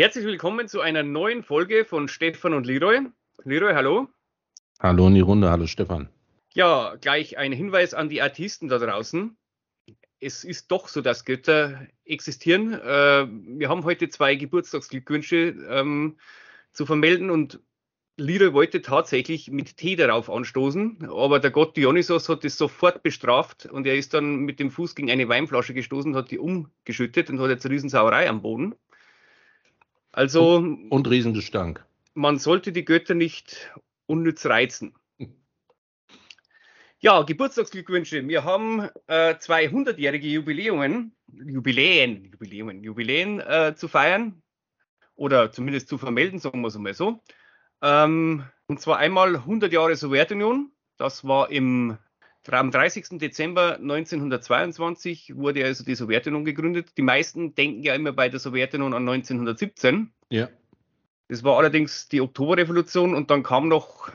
Herzlich willkommen zu einer neuen Folge von Stefan und Leroy. Leroy, hallo. Hallo in die Runde, hallo Stefan. Ja, gleich ein Hinweis an die Artisten da draußen. Es ist doch so, dass Götter existieren. Äh, wir haben heute zwei Geburtstagsglückwünsche ähm, zu vermelden und Leroy wollte tatsächlich mit Tee darauf anstoßen, aber der Gott Dionysos hat es sofort bestraft und er ist dann mit dem Fuß gegen eine Weinflasche gestoßen, hat die umgeschüttet und hat jetzt eine Riesensauerei am Boden. Also. Und, und Riesengestank. Man sollte die Götter nicht unnütz reizen. Ja, Geburtstagsglückwünsche. Wir haben äh, 200-jährige Jubiläen, Jubiläen, Jubiläen, Jubiläen äh, zu feiern oder zumindest zu vermelden, sagen wir es mal so. Ähm, und zwar einmal 100 Jahre Sowjetunion. Das war im am 30. Dezember 1922 wurde also die Sowjetunion gegründet. Die meisten denken ja immer bei der Sowjetunion an 1917. Ja. Das war allerdings die Oktoberrevolution und dann kam noch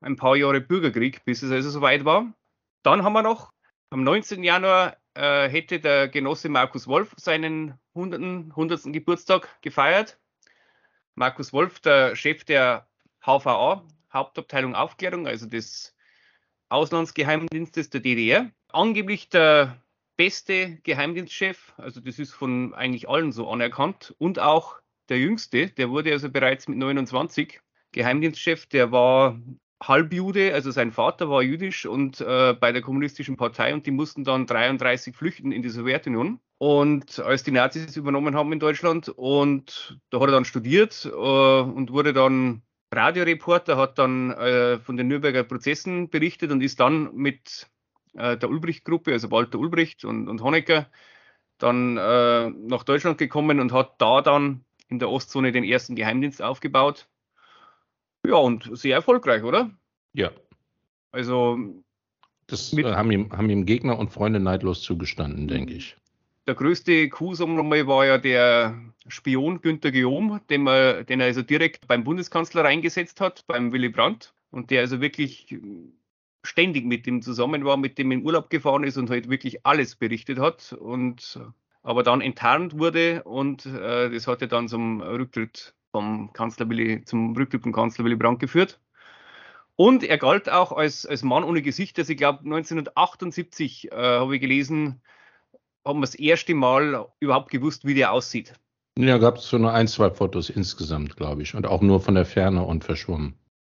ein paar Jahre Bürgerkrieg, bis es also soweit war. Dann haben wir noch, am 19. Januar äh, hätte der Genosse Markus Wolf seinen 100. 100. Geburtstag gefeiert. Markus Wolf, der Chef der HVA, Hauptabteilung Aufklärung, also des Auslandsgeheimdienstes der DDR. Angeblich der beste Geheimdienstchef, also das ist von eigentlich allen so anerkannt und auch der jüngste, der wurde also bereits mit 29 Geheimdienstchef, der war Halbjude, also sein Vater war jüdisch und äh, bei der kommunistischen Partei und die mussten dann 33 flüchten in die Sowjetunion. Und als die Nazis übernommen haben in Deutschland und da hat er dann studiert äh, und wurde dann Radioreporter, hat dann äh, von den Nürnberger Prozessen berichtet und ist dann mit äh, der Ulbricht-Gruppe, also Walter Ulbricht und, und Honecker, dann äh, nach Deutschland gekommen und hat da dann in der Ostzone den ersten Geheimdienst aufgebaut. Ja, und sehr erfolgreich, oder? Ja. Also. Das haben, ihm, haben ihm Gegner und Freunde neidlos zugestanden, denke ich der größte Coup, sagen wir mal, war ja der Spion Günter Guillaume, den, man, den er also direkt beim Bundeskanzler reingesetzt hat, beim Willy Brandt. Und der also wirklich ständig mit ihm zusammen war, mit dem in Urlaub gefahren ist und halt wirklich alles berichtet hat. Und aber dann enttarnt wurde und äh, das hat ja dann zum Rücktritt vom Kanzler Willy, zum Rücktritt vom Kanzler Willy Brandt geführt. Und er galt auch als, als Mann ohne Gesicht. Also ich glaube 1978 äh, habe ich gelesen, haben wir das erste Mal überhaupt gewusst, wie der aussieht. Ja, gab es so nur ein, zwei Fotos insgesamt, glaube ich. Und auch nur von der Ferne und verschwommen.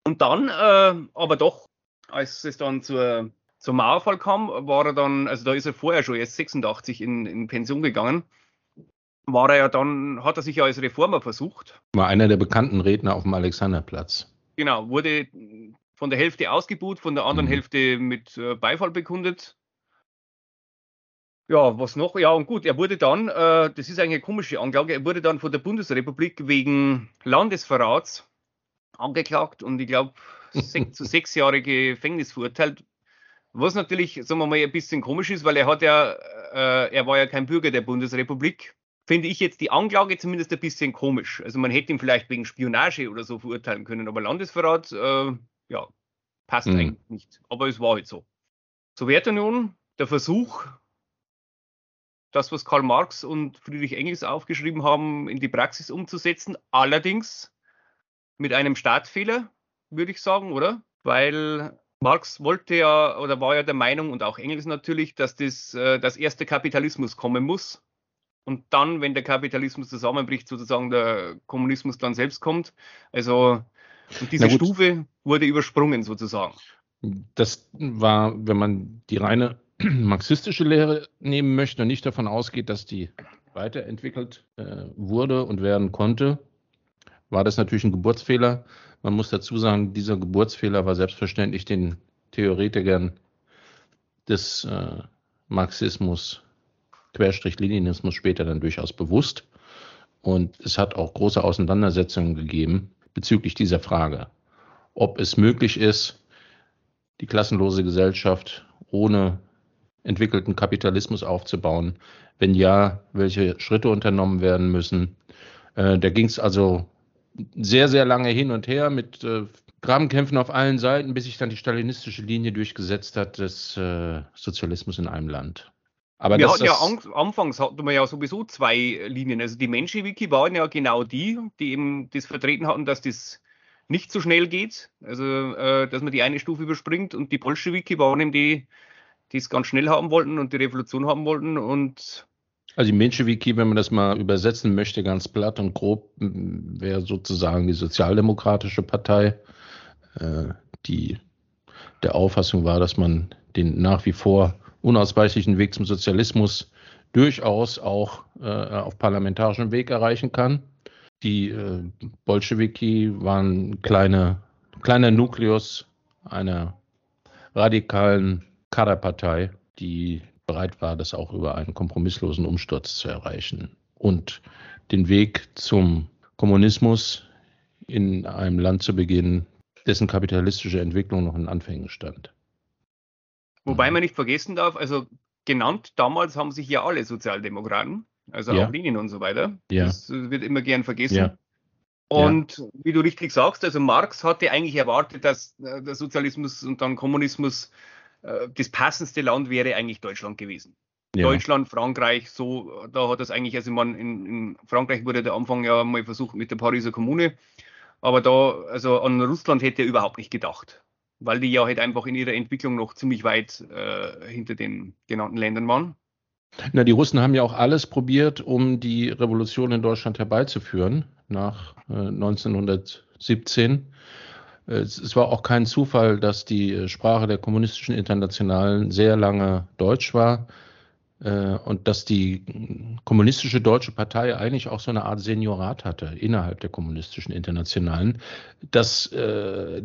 Und dann, äh, aber doch, als es dann zur, zum Mauerfall kam, war er dann, also da ist er vorher schon erst 86 in, in Pension gegangen, war er ja dann, hat er sich ja als Reformer versucht. War einer der bekannten Redner auf dem Alexanderplatz. Genau, wurde von der Hälfte ausgebuht, von der anderen mhm. Hälfte mit äh, Beifall bekundet. Ja, was noch? Ja, und gut, er wurde dann, äh, das ist eigentlich eine komische Anklage, er wurde dann von der Bundesrepublik wegen Landesverrats angeklagt und ich glaube sech, zu sechs Jahre Gefängnis verurteilt. Was natürlich, sagen wir mal, ein bisschen komisch ist, weil er hat ja, äh, er war ja kein Bürger der Bundesrepublik. Finde ich jetzt die Anklage zumindest ein bisschen komisch. Also man hätte ihn vielleicht wegen Spionage oder so verurteilen können, aber Landesverrat, äh, ja, passt mhm. eigentlich nicht. Aber es war halt so. Sowjetunion, der Versuch, das, was Karl Marx und Friedrich Engels aufgeschrieben haben, in die Praxis umzusetzen. Allerdings mit einem Startfehler, würde ich sagen, oder? Weil Marx wollte ja oder war ja der Meinung und auch Engels natürlich, dass das, äh, das erste Kapitalismus kommen muss. Und dann, wenn der Kapitalismus zusammenbricht, sozusagen der Kommunismus dann selbst kommt. Also diese Stufe wurde übersprungen sozusagen. Das war, wenn man die reine marxistische Lehre nehmen möchte und nicht davon ausgeht, dass die weiterentwickelt äh, wurde und werden konnte, war das natürlich ein Geburtsfehler. Man muss dazu sagen, dieser Geburtsfehler war selbstverständlich den Theoretikern des äh, Marxismus, Querstrich Leninismus später dann durchaus bewusst. Und es hat auch große Auseinandersetzungen gegeben bezüglich dieser Frage, ob es möglich ist, die klassenlose Gesellschaft ohne entwickelten Kapitalismus aufzubauen? Wenn ja, welche Schritte unternommen werden müssen? Äh, da ging es also sehr, sehr lange hin und her mit äh, Grabenkämpfen auf allen Seiten, bis sich dann die stalinistische Linie durchgesetzt hat des äh, Sozialismus in einem Land. Aber wir hatten ja an, anfangs hatten wir ja sowieso zwei Linien. Also die Menschewiki waren ja genau die, die eben das vertreten hatten, dass das nicht so schnell geht, also äh, dass man die eine Stufe überspringt und die Bolschewiki waren eben die, die es ganz schnell haben wollten und die Revolution haben wollten und also die Menschewiki, wenn man das mal übersetzen möchte, ganz platt und grob, wäre sozusagen die Sozialdemokratische Partei, äh, die der Auffassung war, dass man den nach wie vor unausweichlichen Weg zum Sozialismus durchaus auch äh, auf parlamentarischem Weg erreichen kann. Die äh, Bolschewiki waren kleine, kleiner Nukleus einer radikalen Kaderpartei, die bereit war, das auch über einen kompromisslosen Umsturz zu erreichen und den Weg zum Kommunismus in einem Land zu beginnen, dessen kapitalistische Entwicklung noch in Anfängen stand. Wobei man nicht vergessen darf, also genannt damals haben sich ja alle Sozialdemokraten, also ja. auch Lenin und so weiter. Ja. Das wird immer gern vergessen. Ja. Und wie du richtig sagst, also Marx hatte eigentlich erwartet, dass äh, der Sozialismus und dann Kommunismus das passendste Land wäre eigentlich Deutschland gewesen. Ja. Deutschland, Frankreich, so, da hat das eigentlich, also man, in, in, Frankreich wurde der Anfang ja mal versucht mit der Pariser Kommune, aber da, also an Russland hätte er überhaupt nicht gedacht weil die ja halt einfach in ihrer Entwicklung noch ziemlich weit äh, hinter den genannten Ländern waren. Na, die Russen haben ja auch alles probiert, um die Revolution in Deutschland herbeizuführen nach äh, 1917. Es, war auch kein Zufall, dass die Sprache der kommunistischen Internationalen sehr lange Deutsch war. Äh, und dass die kommunistische Deutsche Partei eigentlich auch so eine Art Seniorat hatte innerhalb der kommunistischen Internationalen. Dass äh,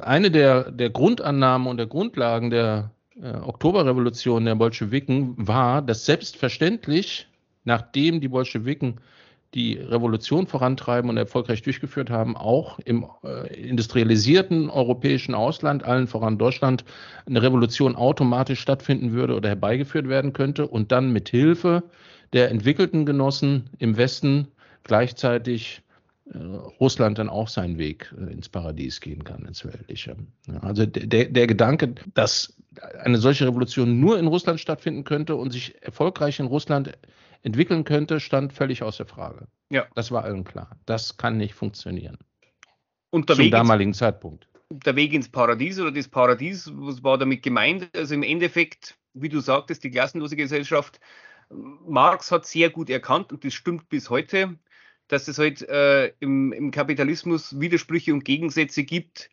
eine der, der Grundannahmen und der Grundlagen der äh, Oktoberrevolution der Bolschewiken war, dass selbstverständlich, nachdem die Bolschewiken die Revolution vorantreiben und erfolgreich durchgeführt haben, auch im äh, industrialisierten europäischen Ausland, allen voran Deutschland, eine Revolution automatisch stattfinden würde oder herbeigeführt werden könnte und dann mit Hilfe der entwickelten Genossen im Westen gleichzeitig Russland dann auch seinen Weg äh, ins Paradies gehen kann, ins Weltliche. Also der, der Gedanke, dass eine solche Revolution nur in Russland stattfinden könnte und sich erfolgreich in Russland entwickeln könnte, stand völlig außer Frage. Ja. Das war allen klar. Das kann nicht funktionieren. Und der Zum Weg damaligen ins, Zeitpunkt. Der Weg ins Paradies oder das Paradies, was war damit gemeint? Also im Endeffekt, wie du sagtest, die klassenlose Gesellschaft. Marx hat sehr gut erkannt, und das stimmt bis heute, dass es halt äh, im, im Kapitalismus Widersprüche und Gegensätze gibt,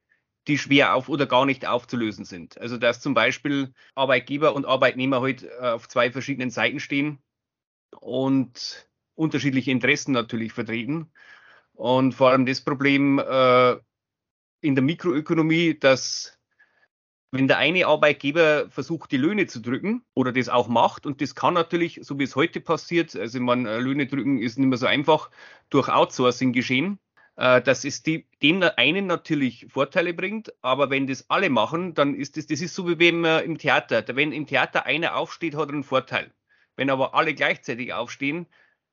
die schwer auf oder gar nicht aufzulösen sind. Also dass zum Beispiel Arbeitgeber und Arbeitnehmer halt äh, auf zwei verschiedenen Seiten stehen und unterschiedliche Interessen natürlich vertreten. Und vor allem das Problem äh, in der Mikroökonomie, dass wenn der eine Arbeitgeber versucht, die Löhne zu drücken oder das auch macht, und das kann natürlich, so wie es heute passiert, also man äh, Löhne drücken ist nicht mehr so einfach, durch Outsourcing geschehen, äh, dass es die, dem einen natürlich Vorteile bringt, aber wenn das alle machen, dann ist das, das ist so wie wenn man im Theater, wenn im Theater einer aufsteht, hat er einen Vorteil. Wenn aber alle gleichzeitig aufstehen,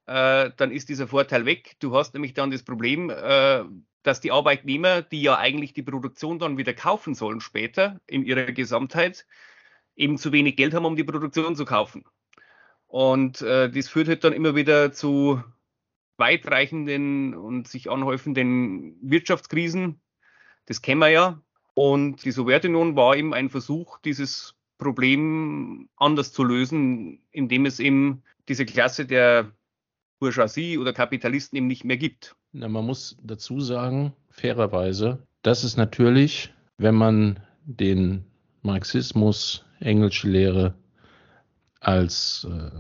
äh, dann ist dieser Vorteil weg. Du hast nämlich dann das Problem, äh, dass die Arbeitnehmer, die ja eigentlich die Produktion dann wieder kaufen sollen später in ihrer Gesamtheit, eben zu wenig Geld haben, um die Produktion zu kaufen. Und äh, das führt halt dann immer wieder zu weitreichenden und sich anhäufenden Wirtschaftskrisen. Das kennen wir ja. Und die Sowjetunion war eben ein Versuch, dieses Problem anders zu lösen, indem es eben diese Klasse der Bourgeoisie oder Kapitalisten eben nicht mehr gibt. Na, man muss dazu sagen, fairerweise, dass es natürlich, wenn man den Marxismus, englische Lehre als äh,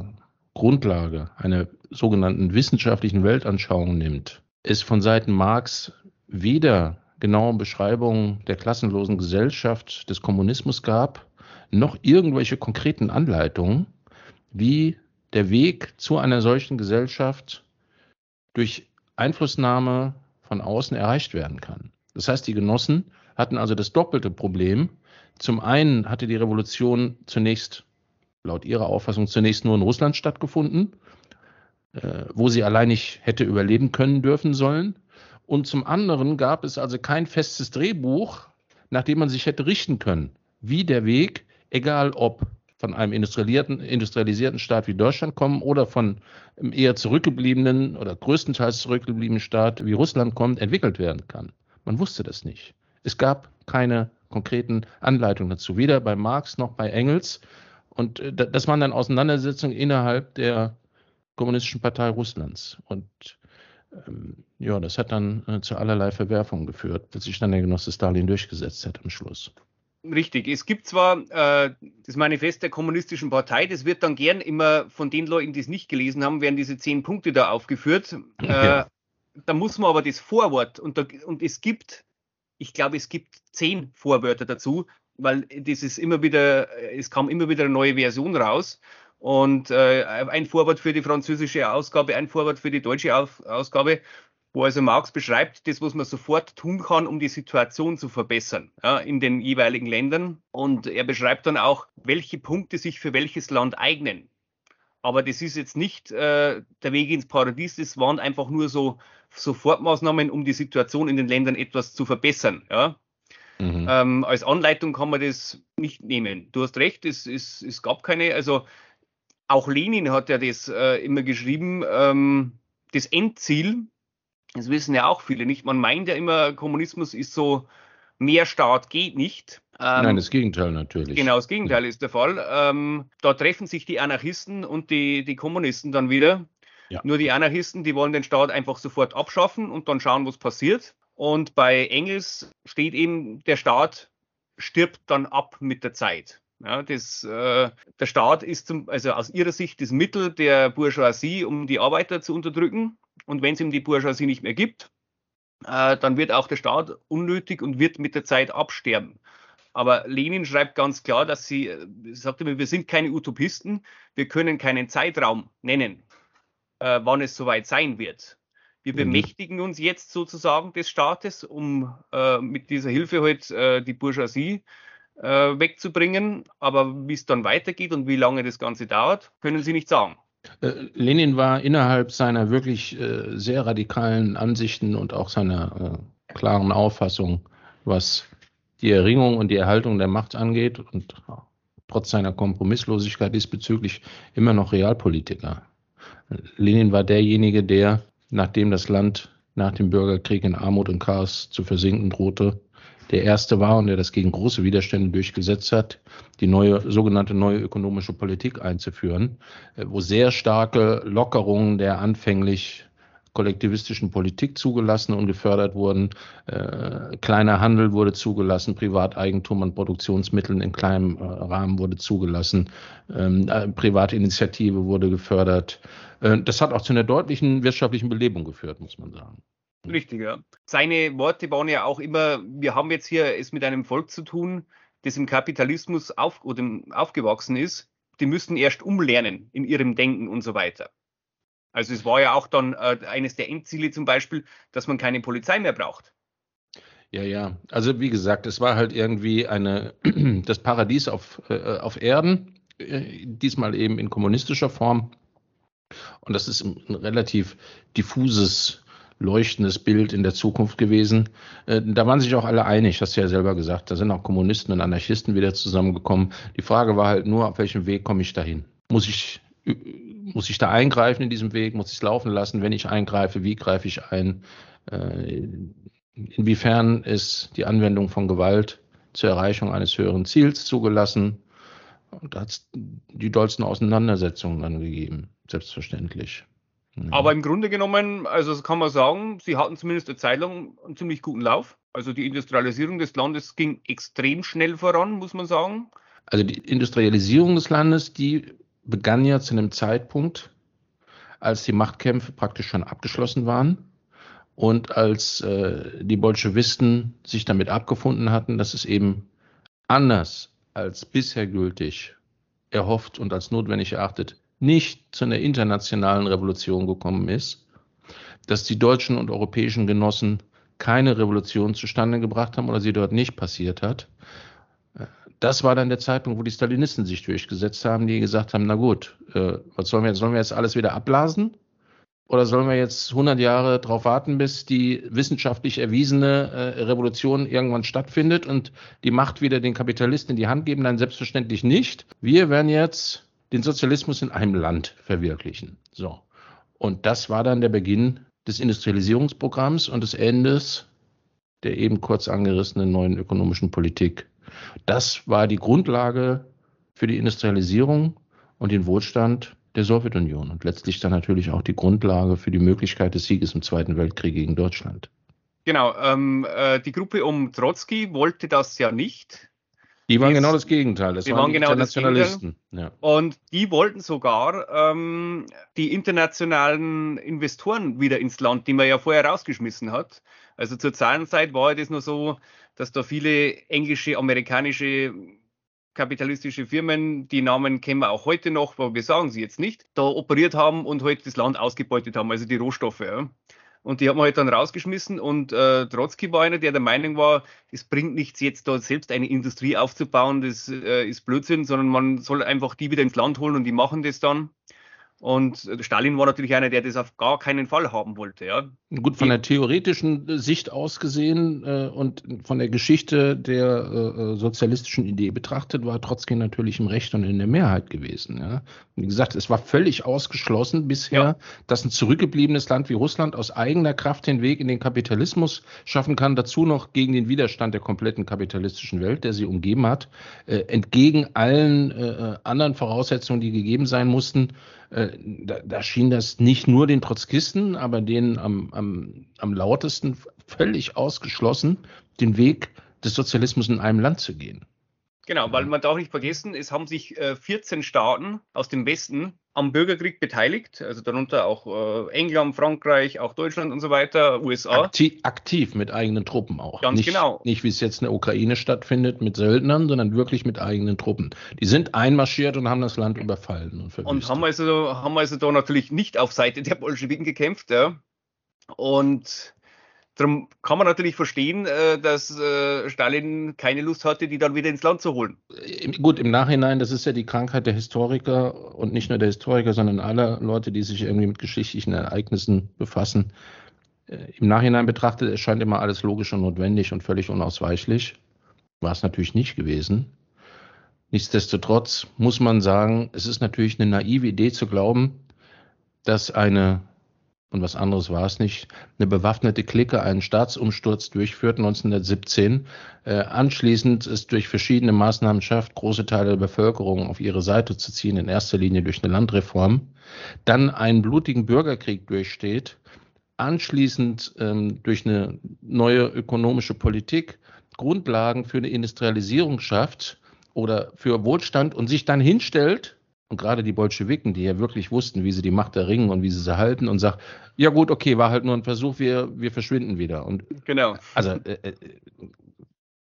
Grundlage einer sogenannten wissenschaftlichen Weltanschauung nimmt, es von Seiten Marx weder genaue Beschreibungen der klassenlosen Gesellschaft des Kommunismus gab, noch irgendwelche konkreten Anleitungen, wie der Weg zu einer solchen Gesellschaft durch Einflussnahme von außen erreicht werden kann. Das heißt, die Genossen hatten also das doppelte Problem. Zum einen hatte die Revolution zunächst, laut ihrer Auffassung, zunächst nur in Russland stattgefunden, äh, wo sie allein nicht hätte überleben können dürfen sollen. Und zum anderen gab es also kein festes Drehbuch, nach dem man sich hätte richten können, wie der Weg egal ob von einem industrialisierten, industrialisierten Staat wie Deutschland kommen oder von einem eher zurückgebliebenen oder größtenteils zurückgebliebenen Staat wie Russland kommt, entwickelt werden kann. Man wusste das nicht. Es gab keine konkreten Anleitungen dazu, weder bei Marx noch bei Engels. Und äh, das waren dann Auseinandersetzungen innerhalb der Kommunistischen Partei Russlands. Und ähm, ja, das hat dann äh, zu allerlei Verwerfungen geführt, bis sich dann der Genosse Stalin durchgesetzt hat am Schluss. Richtig. Es gibt zwar äh, das Manifest der Kommunistischen Partei, das wird dann gern immer von den Leuten, die es nicht gelesen haben, werden diese zehn Punkte da aufgeführt. Äh, ja. Da muss man aber das Vorwort und, da, und es gibt, ich glaube, es gibt zehn Vorwörter dazu, weil das ist immer wieder, es kam immer wieder eine neue Version raus. Und äh, ein Vorwort für die französische Ausgabe, ein Vorwort für die deutsche Ausgabe wo also Marx beschreibt, das, was man sofort tun kann, um die Situation zu verbessern ja, in den jeweiligen Ländern. Und er beschreibt dann auch, welche Punkte sich für welches Land eignen. Aber das ist jetzt nicht äh, der Weg ins Paradies, das waren einfach nur so Sofortmaßnahmen, um die Situation in den Ländern etwas zu verbessern. Ja. Mhm. Ähm, als Anleitung kann man das nicht nehmen. Du hast recht, es, es, es gab keine, also auch Lenin hat ja das äh, immer geschrieben, ähm, das Endziel das wissen ja auch viele nicht. Man meint ja immer, Kommunismus ist so, mehr Staat geht nicht. Ähm, Nein, das Gegenteil natürlich. Genau, das Gegenteil ja. ist der Fall. Ähm, da treffen sich die Anarchisten und die, die Kommunisten dann wieder. Ja. Nur die Anarchisten, die wollen den Staat einfach sofort abschaffen und dann schauen, was passiert. Und bei Engels steht eben, der Staat stirbt dann ab mit der Zeit. Ja, das, äh, der Staat ist zum, also aus ihrer Sicht das Mittel der Bourgeoisie, um die Arbeiter zu unterdrücken. Und wenn es ihm die Bourgeoisie nicht mehr gibt, äh, dann wird auch der Staat unnötig und wird mit der Zeit absterben. Aber Lenin schreibt ganz klar, dass sie, äh, sagt immer, wir sind keine Utopisten, wir können keinen Zeitraum nennen, äh, wann es soweit sein wird. Wir mhm. bemächtigen uns jetzt sozusagen des Staates, um äh, mit dieser Hilfe halt äh, die Bourgeoisie äh, wegzubringen. Aber wie es dann weitergeht und wie lange das Ganze dauert, können Sie nicht sagen. Äh, Lenin war innerhalb seiner wirklich äh, sehr radikalen Ansichten und auch seiner äh, klaren Auffassung, was die Erringung und die Erhaltung der Macht angeht und trotz seiner Kompromisslosigkeit diesbezüglich immer noch Realpolitiker. Lenin war derjenige, der, nachdem das Land nach dem Bürgerkrieg in Armut und Chaos zu versinken drohte, der erste war und der das gegen große Widerstände durchgesetzt hat, die neue sogenannte neue ökonomische Politik einzuführen, äh, wo sehr starke Lockerungen der anfänglich kollektivistischen Politik zugelassen und gefördert wurden. Äh, kleiner Handel wurde zugelassen, Privateigentum an Produktionsmitteln in kleinem äh, Rahmen wurde zugelassen, ähm, äh, Privatinitiative wurde gefördert. Äh, das hat auch zu einer deutlichen wirtschaftlichen Belebung geführt, muss man sagen. Richtig, ja. Seine Worte waren ja auch immer, wir haben jetzt hier es mit einem Volk zu tun, das im Kapitalismus auf, oder aufgewachsen ist. Die müssen erst umlernen in ihrem Denken und so weiter. Also es war ja auch dann äh, eines der Endziele zum Beispiel, dass man keine Polizei mehr braucht. Ja, ja. Also wie gesagt, es war halt irgendwie eine das Paradies auf, äh, auf Erden, äh, diesmal eben in kommunistischer Form. Und das ist ein relativ diffuses leuchtendes Bild in der Zukunft gewesen. Äh, da waren sich auch alle einig, hast du ja selber gesagt. Da sind auch Kommunisten und Anarchisten wieder zusammengekommen. Die Frage war halt nur, auf welchem Weg komme ich dahin? Muss ich, äh, muss ich da eingreifen in diesem Weg? Muss ich es laufen lassen? Wenn ich eingreife, wie greife ich ein? Äh, inwiefern ist die Anwendung von Gewalt zur Erreichung eines höheren Ziels zugelassen? Und da hat es die dollsten Auseinandersetzungen dann gegeben, selbstverständlich. Aber im Grunde genommen, also kann man sagen, sie hatten zumindest eine Zeit lang einen ziemlich guten Lauf. Also die Industrialisierung des Landes ging extrem schnell voran, muss man sagen. Also die Industrialisierung des Landes, die begann ja zu einem Zeitpunkt, als die Machtkämpfe praktisch schon abgeschlossen waren und als äh, die Bolschewisten sich damit abgefunden hatten, dass es eben anders als bisher gültig erhofft und als notwendig erachtet nicht zu einer internationalen Revolution gekommen ist, dass die deutschen und europäischen Genossen keine Revolution zustande gebracht haben oder sie dort nicht passiert hat. Das war dann der Zeitpunkt, wo die Stalinisten sich durchgesetzt haben, die gesagt haben, na gut, äh, was sollen wir jetzt? Sollen wir jetzt alles wieder abblasen? Oder sollen wir jetzt 100 Jahre darauf warten, bis die wissenschaftlich erwiesene äh, Revolution irgendwann stattfindet und die Macht wieder den Kapitalisten in die Hand geben? Nein, selbstverständlich nicht. Wir werden jetzt den Sozialismus in einem Land verwirklichen. So. Und das war dann der Beginn des Industrialisierungsprogramms und des Endes der eben kurz angerissenen neuen ökonomischen Politik. Das war die Grundlage für die Industrialisierung und den Wohlstand der Sowjetunion und letztlich dann natürlich auch die Grundlage für die Möglichkeit des Sieges im Zweiten Weltkrieg gegen Deutschland. Genau, ähm, äh, die Gruppe um Trotzki wollte das ja nicht. Die waren genau das Gegenteil. Das die waren, waren genau Internationalisten. Ja. Und die wollten sogar ähm, die internationalen Investoren wieder ins Land, die man ja vorher rausgeschmissen hat. Also zur Zahlenzeit war das nur so, dass da viele englische, amerikanische kapitalistische Firmen, die Namen kennen wir auch heute noch, aber wir sagen sie jetzt nicht, da operiert haben und heute halt das Land ausgebeutet haben, also die Rohstoffe. Ja. Und die haben wir halt dann rausgeschmissen und äh, Trotzki war einer, der der Meinung war, es bringt nichts jetzt da selbst eine Industrie aufzubauen, das äh, ist Blödsinn, sondern man soll einfach die wieder ins Land holen und die machen das dann. Und Stalin war natürlich einer, der das auf gar keinen Fall haben wollte. Ja. Gut, von der theoretischen Sicht aus gesehen äh, und von der Geschichte der äh, äh, sozialistischen Idee betrachtet, war Trotzki natürlich im Recht und in der Mehrheit gewesen. Ja. Wie gesagt, es war völlig ausgeschlossen bisher, ja. dass ein zurückgebliebenes Land wie Russland aus eigener Kraft den Weg in den Kapitalismus schaffen kann, dazu noch gegen den Widerstand der kompletten kapitalistischen Welt, der sie umgeben hat, äh, entgegen allen äh, äh, anderen Voraussetzungen, die gegeben sein mussten äh, da, da, schien das nicht nur den Trotzkisten, aber denen am, am, am lautesten völlig ausgeschlossen, den Weg des Sozialismus in einem Land zu gehen. Genau, weil man darf nicht vergessen, es haben sich 14 äh, Staaten aus dem Westen am Bürgerkrieg beteiligt, also darunter auch äh, England, Frankreich, auch Deutschland und so weiter, USA. Aktiv, aktiv mit eigenen Truppen auch. Ganz nicht, genau. Nicht wie es jetzt in der Ukraine stattfindet mit Söldnern, sondern wirklich mit eigenen Truppen. Die sind einmarschiert und haben das Land überfallen und verwüstet. Und haben also, haben also da natürlich nicht auf Seite der Bolschewiken gekämpft, ja. Und Darum kann man natürlich verstehen, äh, dass äh, Stalin keine Lust hatte, die dann wieder ins Land zu holen. Gut, im Nachhinein, das ist ja die Krankheit der Historiker und nicht nur der Historiker, sondern aller Leute, die sich irgendwie mit geschichtlichen Ereignissen befassen. Äh, Im Nachhinein betrachtet erscheint immer alles logisch und notwendig und völlig unausweichlich. War es natürlich nicht gewesen. Nichtsdestotrotz muss man sagen, es ist natürlich eine naive Idee zu glauben, dass eine und was anderes war es nicht, eine bewaffnete Clique einen Staatsumsturz durchführt 1917, äh, anschließend es durch verschiedene Maßnahmen schafft, große Teile der Bevölkerung auf ihre Seite zu ziehen, in erster Linie durch eine Landreform, dann einen blutigen Bürgerkrieg durchsteht, anschließend ähm, durch eine neue ökonomische Politik Grundlagen für eine Industrialisierung schafft oder für Wohlstand und sich dann hinstellt und gerade die Bolschewiken, die ja wirklich wussten, wie sie die Macht erringen und wie sie sie halten und sagt, ja gut, okay, war halt nur ein Versuch, wir, wir verschwinden wieder. Und genau. Also äh, äh,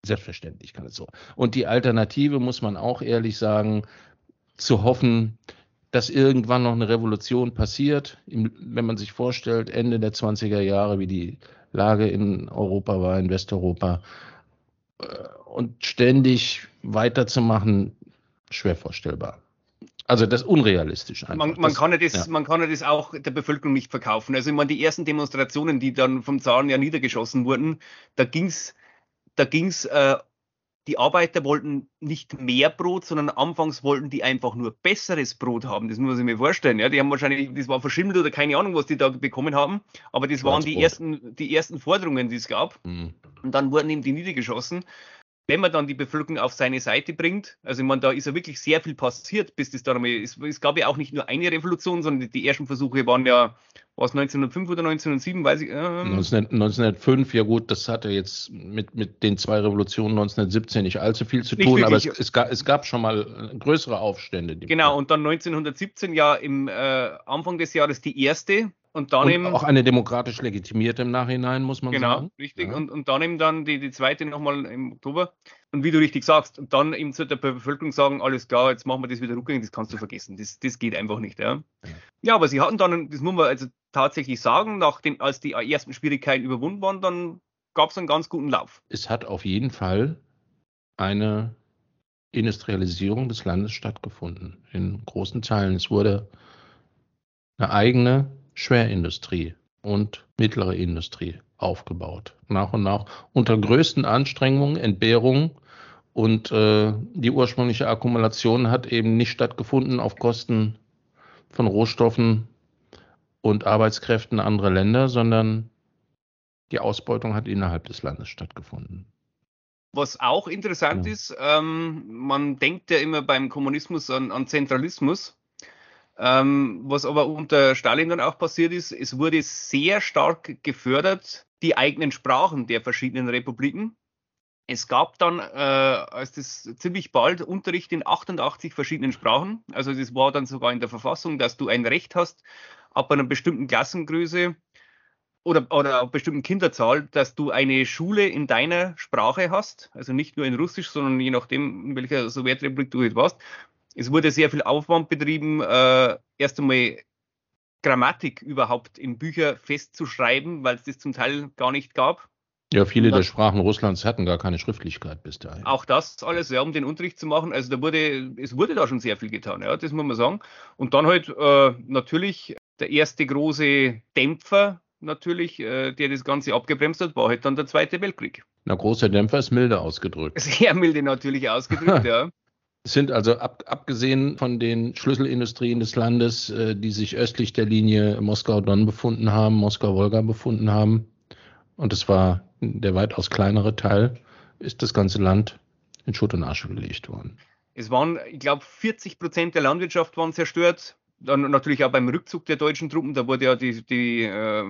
selbstverständlich kann es so. Und die Alternative muss man auch ehrlich sagen, zu hoffen, dass irgendwann noch eine Revolution passiert, wenn man sich vorstellt, Ende der 20er Jahre, wie die Lage in Europa war, in Westeuropa, äh, und ständig weiterzumachen, schwer vorstellbar. Also das ist unrealistisch einfach. Man, man das, kann ja das, ja. man kann ja das auch der Bevölkerung nicht verkaufen. Also ich meine, die ersten Demonstrationen, die dann vom Zaren ja niedergeschossen wurden, da ging's, da ging's, äh, die Arbeiter wollten nicht mehr Brot, sondern anfangs wollten die einfach nur besseres Brot haben. Das muss ich mir vorstellen. Ja, die haben wahrscheinlich, das war verschimmelt oder keine Ahnung, was die da bekommen haben. Aber das waren die ersten, die ersten Forderungen, die es gab. Mhm. Und dann wurden eben die niedergeschossen wenn man dann die Bevölkerung auf seine Seite bringt, also ich meine, da ist ja wirklich sehr viel passiert, bis das dann einmal, es, es gab ja auch nicht nur eine Revolution, sondern die ersten Versuche waren ja, was 1905 oder 1907, weiß ich. Ähm 1905, ja gut, das hatte jetzt mit, mit den zwei Revolutionen 1917 nicht allzu viel zu tun, aber es, es, gab, es gab schon mal größere Aufstände. Genau, und dann 1917 ja im äh, Anfang des Jahres die erste, und dann und eben, auch eine demokratisch legitimierte im Nachhinein, muss man genau, sagen. Genau, richtig. Ja. Und, und dann eben dann die, die zweite nochmal im Oktober. Und wie du richtig sagst, und dann eben zu der Bevölkerung sagen, alles klar, jetzt machen wir das wieder rückgängig, das kannst du vergessen. Das, das geht einfach nicht. Ja. ja. ja, aber sie hatten dann, das muss man also tatsächlich sagen, nach den, als die ersten Schwierigkeiten überwunden waren, dann gab es einen ganz guten Lauf. Es hat auf jeden Fall eine Industrialisierung des Landes stattgefunden, in großen Teilen. Es wurde eine eigene Schwerindustrie und mittlere Industrie aufgebaut. Nach und nach unter größten Anstrengungen, Entbehrungen. Und äh, die ursprüngliche Akkumulation hat eben nicht stattgefunden auf Kosten von Rohstoffen und Arbeitskräften anderer Länder, sondern die Ausbeutung hat innerhalb des Landes stattgefunden. Was auch interessant ja. ist, ähm, man denkt ja immer beim Kommunismus an, an Zentralismus. Ähm, was aber unter Stalin dann auch passiert ist, es wurde sehr stark gefördert, die eigenen Sprachen der verschiedenen Republiken. Es gab dann, äh, als das ziemlich bald, Unterricht in 88 verschiedenen Sprachen. Also das war dann sogar in der Verfassung, dass du ein Recht hast, ab einer bestimmten Klassengröße oder, oder einer bestimmten Kinderzahl, dass du eine Schule in deiner Sprache hast. Also nicht nur in Russisch, sondern je nachdem, in welcher Sowjetrepublik du jetzt warst. Es wurde sehr viel Aufwand betrieben, äh, erst einmal Grammatik überhaupt in Bücher festzuschreiben, weil es das zum Teil gar nicht gab. Ja, viele der Sprachen Russlands hatten gar keine Schriftlichkeit bis dahin. Auch das alles, ja, um den Unterricht zu machen. Also da wurde, es wurde da schon sehr viel getan, ja, das muss man sagen. Und dann halt äh, natürlich der erste große Dämpfer, natürlich, äh, der das Ganze abgebremst hat, war halt dann der Zweite Weltkrieg. Na, großer Dämpfer ist milde ausgedrückt. Sehr milde natürlich ausgedrückt, ja. Es sind also ab, abgesehen von den Schlüsselindustrien des Landes, äh, die sich östlich der Linie Moskau-Don befunden haben, Moskau-Wolga befunden haben, und es war der weitaus kleinere Teil, ist das ganze Land in Schutt und Asche gelegt worden. Es waren, ich glaube, 40 Prozent der Landwirtschaft waren zerstört. Dann natürlich auch beim Rückzug der deutschen Truppen, da wurde ja die, die äh,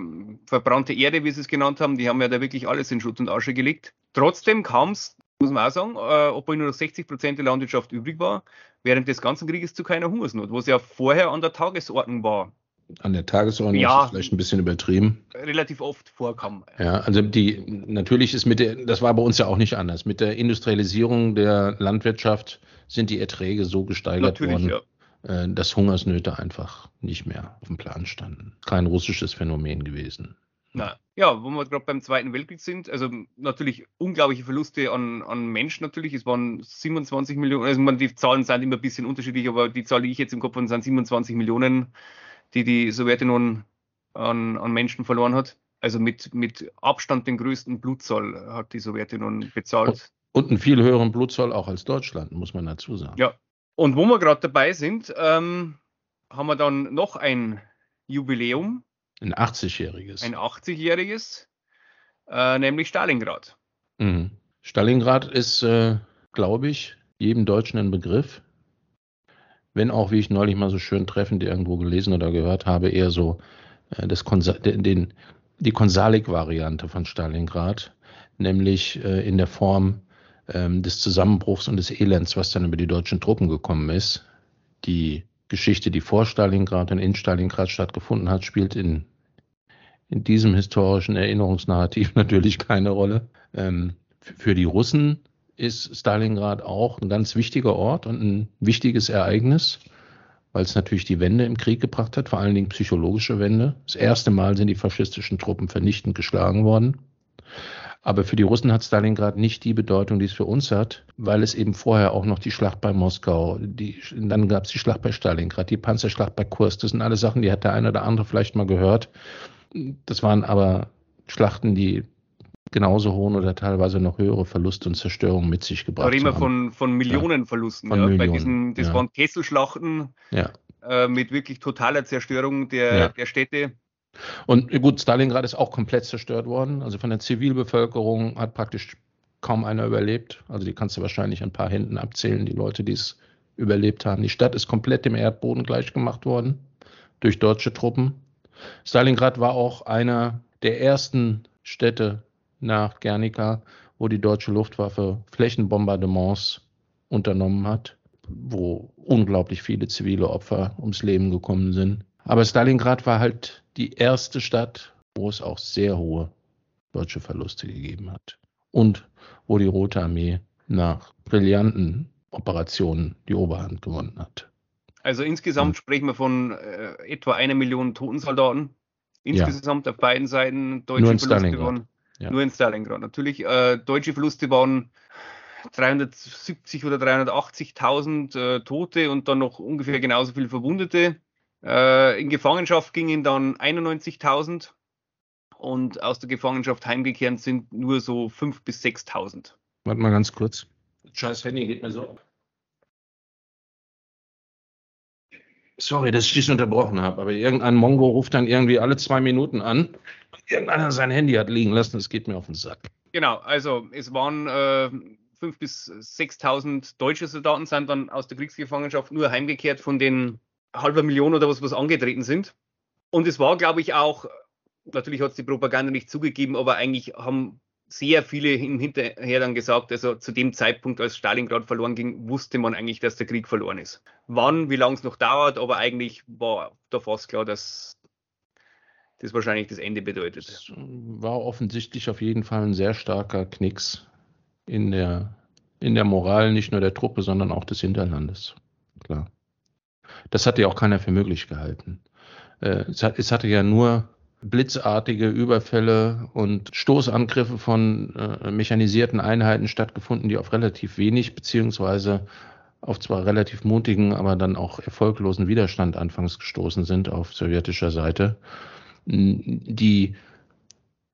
verbrannte Erde, wie sie es genannt haben, die haben ja da wirklich alles in Schutt und Asche gelegt. Trotzdem kam es muss man auch sagen, äh, obwohl nur noch 60 Prozent der Landwirtschaft übrig war, während des ganzen Krieges zu keiner Hungersnot, was ja vorher an der Tagesordnung war. An der Tagesordnung ja, ist vielleicht ein bisschen übertrieben. Relativ oft vorkam. Ja, also die natürlich ist mit der, das war bei uns ja auch nicht anders. Mit der Industrialisierung der Landwirtschaft sind die Erträge so gesteigert natürlich, worden, ja. Äh, dass Hungersnöte einfach nicht mehr auf dem Plan standen. Kein russisches Phänomen gewesen. Na, ja, wo wir gerade beim Zweiten Weltkrieg sind, also natürlich unglaubliche Verluste an, an Menschen natürlich. Es waren 27 Millionen, also man, die Zahlen sind immer ein bisschen unterschiedlich, aber die Zahl, die ich jetzt im Kopf habe, sind 27 Millionen, die die Sowjetunion an, an Menschen verloren hat. Also mit, mit Abstand den größten Blutzoll hat die Sowjetunion bezahlt. Und einen viel höheren Blutzoll auch als Deutschland, muss man dazu sagen. Ja. Und wo wir gerade dabei sind, ähm, haben wir dann noch ein Jubiläum ein 80-jähriges. Ein 80-jähriges, äh, nämlich Stalingrad. Mhm. Stalingrad ist, äh, glaube ich, jedem Deutschen ein Begriff. Wenn auch, wie ich neulich mal so schön treffend irgendwo gelesen oder gehört habe, eher so äh, das Konsa den, die Konsalik-Variante von Stalingrad, nämlich äh, in der Form ähm, des Zusammenbruchs und des Elends, was dann über die deutschen Truppen gekommen ist. Die Geschichte, die vor Stalingrad und in Stalingrad stattgefunden hat, spielt in, in diesem historischen Erinnerungsnarrativ natürlich keine Rolle. Ähm, für die Russen ist Stalingrad auch ein ganz wichtiger Ort und ein wichtiges Ereignis, weil es natürlich die Wende im Krieg gebracht hat, vor allen Dingen psychologische Wende. Das erste Mal sind die faschistischen Truppen vernichtend geschlagen worden. Aber für die Russen hat Stalingrad nicht die Bedeutung, die es für uns hat, weil es eben vorher auch noch die Schlacht bei Moskau, die, dann gab es die Schlacht bei Stalingrad, die Panzerschlacht bei Kursk. Das sind alle Sachen, die hat der eine oder andere vielleicht mal gehört. Das waren aber Schlachten, die genauso hohen oder teilweise noch höhere Verluste und Zerstörungen mit sich gebracht haben. Aber immer von, von Millionenverlusten. Ja, von ja. Millionen, Bei diesen, das ja. waren Kesselschlachten äh, mit wirklich totaler Zerstörung der, der Städte. Und gut, Stalingrad ist auch komplett zerstört worden. Also von der Zivilbevölkerung hat praktisch kaum einer überlebt. Also die kannst du wahrscheinlich ein paar Händen abzählen, die Leute, die es überlebt haben. Die Stadt ist komplett dem Erdboden gleichgemacht worden durch deutsche Truppen. Stalingrad war auch einer der ersten Städte nach Guernica, wo die deutsche Luftwaffe Flächenbombardements unternommen hat, wo unglaublich viele zivile Opfer ums Leben gekommen sind. Aber Stalingrad war halt die erste Stadt, wo es auch sehr hohe deutsche Verluste gegeben hat. Und wo die Rote Armee nach brillanten Operationen die Oberhand gewonnen hat. Also insgesamt ja. sprechen wir von äh, etwa einer Million Totensoldaten. Insgesamt ja. auf beiden Seiten deutsche Nur in Verluste waren. Ja. Nur in Stalingrad. Natürlich, äh, deutsche Verluste waren 370 oder 380.000 äh, Tote und dann noch ungefähr genauso viele Verwundete. Äh, in Gefangenschaft gingen dann 91.000 und aus der Gefangenschaft heimgekehrt sind nur so 5.000 bis 6.000. Warte mal ganz kurz. Scheiß Handy geht mir so. Sorry, dass ich dich unterbrochen habe, aber irgendein Mongo ruft dann irgendwie alle zwei Minuten an. Irgendeiner sein Handy hat liegen lassen, das geht mir auf den Sack. Genau, also es waren äh, 5.000 bis 6.000 deutsche Soldaten sind dann aus der Kriegsgefangenschaft nur heimgekehrt von den halber Million oder was, was angetreten sind. Und es war, glaube ich, auch, natürlich hat es die Propaganda nicht zugegeben, aber eigentlich haben sehr viele Hinterher dann gesagt, also zu dem Zeitpunkt, als Stalingrad verloren ging, wusste man eigentlich, dass der Krieg verloren ist. Wann, wie lange es noch dauert, aber eigentlich war da fast klar, dass das wahrscheinlich das Ende bedeutet. Das war offensichtlich auf jeden Fall ein sehr starker Knicks in der, in der Moral nicht nur der Truppe, sondern auch des Hinterlandes. Klar. Das hat ja auch keiner für möglich gehalten. Äh, es, hat, es hatte ja nur blitzartige Überfälle und Stoßangriffe von äh, mechanisierten Einheiten stattgefunden, die auf relativ wenig beziehungsweise auf zwar relativ mutigen, aber dann auch erfolglosen Widerstand anfangs gestoßen sind auf sowjetischer Seite. Die,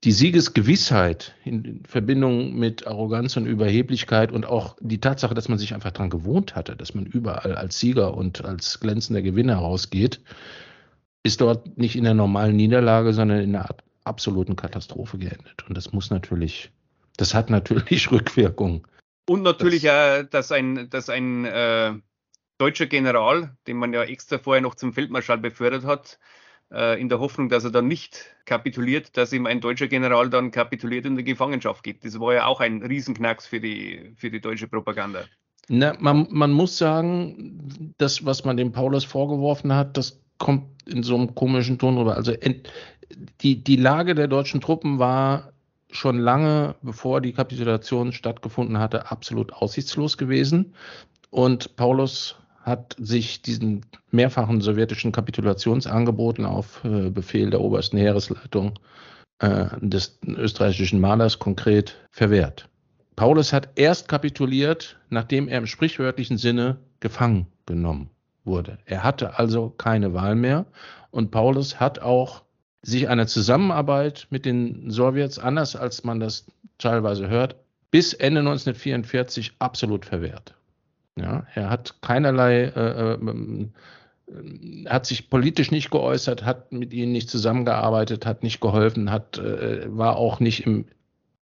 die Siegesgewissheit in Verbindung mit Arroganz und Überheblichkeit und auch die Tatsache, dass man sich einfach daran gewohnt hatte, dass man überall als Sieger und als glänzender Gewinner rausgeht, ist dort nicht in der normalen Niederlage, sondern in einer absoluten Katastrophe geendet. Und das muss natürlich, das hat natürlich Rückwirkungen. Und natürlich, das, äh, dass ein, dass ein äh, deutscher General, den man ja extra vorher noch zum Feldmarschall befördert hat, in der Hoffnung, dass er dann nicht kapituliert, dass ihm ein deutscher General dann kapituliert und in Gefangenschaft geht. Das war ja auch ein Riesenknacks für die, für die deutsche Propaganda. Na, man, man muss sagen, das, was man dem Paulus vorgeworfen hat, das kommt in so einem komischen Ton rüber. Also die, die Lage der deutschen Truppen war schon lange, bevor die Kapitulation stattgefunden hatte, absolut aussichtslos gewesen. Und Paulus hat sich diesen mehrfachen sowjetischen Kapitulationsangeboten auf äh, Befehl der obersten Heeresleitung äh, des österreichischen Malers konkret verwehrt. Paulus hat erst kapituliert, nachdem er im sprichwörtlichen Sinne gefangen genommen wurde. Er hatte also keine Wahl mehr und Paulus hat auch sich eine Zusammenarbeit mit den Sowjets, anders als man das teilweise hört, bis Ende 1944 absolut verwehrt. Ja, er hat keinerlei, äh, äh, hat sich politisch nicht geäußert, hat mit ihnen nicht zusammengearbeitet, hat nicht geholfen, hat, äh, war auch nicht im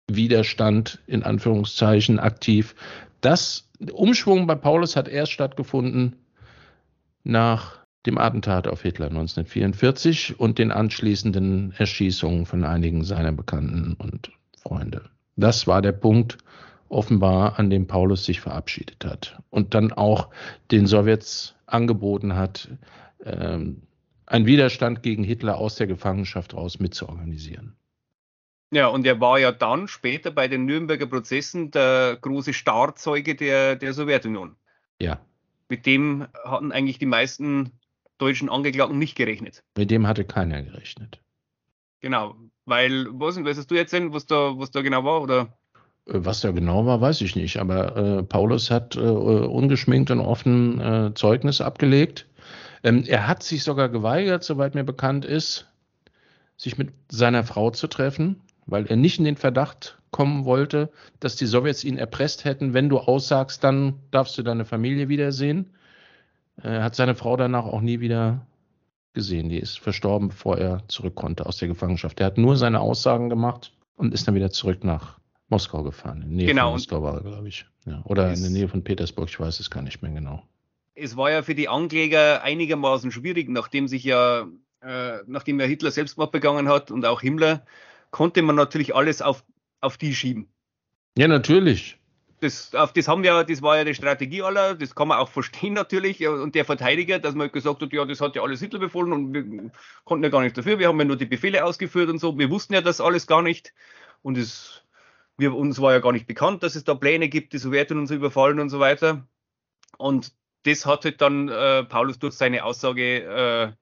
Widerstand in Anführungszeichen aktiv. Das Umschwung bei Paulus hat erst stattgefunden nach dem Attentat auf Hitler 1944 und den anschließenden Erschießungen von einigen seiner Bekannten und Freunde. Das war der Punkt, offenbar, an dem Paulus sich verabschiedet hat und dann auch den Sowjets angeboten hat, ähm, einen Widerstand gegen Hitler aus der Gefangenschaft raus mitzuorganisieren. Ja, und er war ja dann später bei den Nürnberger Prozessen der große Starzeuge der, der Sowjetunion. Ja mit dem hatten eigentlich die meisten deutschen Angeklagten nicht gerechnet. Mit dem hatte keiner gerechnet. Genau, weil, was weißt du jetzt denn, was da, was da genau war, oder? Äh, was da genau war, weiß ich nicht. Aber äh, Paulus hat äh, ungeschminkt und offen äh, Zeugnis abgelegt. Ähm, er hat sich sogar geweigert, soweit mir bekannt ist, sich mit seiner Frau zu treffen, weil er nicht in den Verdacht kommen wollte, dass die Sowjets ihn erpresst hätten, wenn du aussagst, dann darfst du deine Familie wiedersehen. Er hat seine Frau danach auch nie wieder gesehen. Die ist verstorben, bevor er zurück konnte aus der Gefangenschaft. Er hat nur seine Aussagen gemacht und ist dann wieder zurück nach Moskau gefahren. In der Nähe genau. von Moskau war er, glaube ich. Ja. Oder in der Nähe von Petersburg, ich weiß es gar nicht mehr genau. Es war ja für die Ankläger einigermaßen schwierig, nachdem sich ja, äh, nachdem ja Hitler Selbstmord begangen hat und auch Himmler, konnte man natürlich alles auf auf die schieben. Ja, natürlich. Das, auf das haben wir, das war ja die Strategie aller, das kann man auch verstehen natürlich. Und der Verteidiger, dass man gesagt hat, ja, das hat ja alles Hitler befohlen und wir konnten ja gar nichts dafür, wir haben ja nur die Befehle ausgeführt und so. Wir wussten ja das alles gar nicht. Und es, wir, uns war ja gar nicht bekannt, dass es da Pläne gibt, die Sowjetunion zu überfallen und so weiter. Und das hat halt dann äh, Paulus durch seine Aussage äh,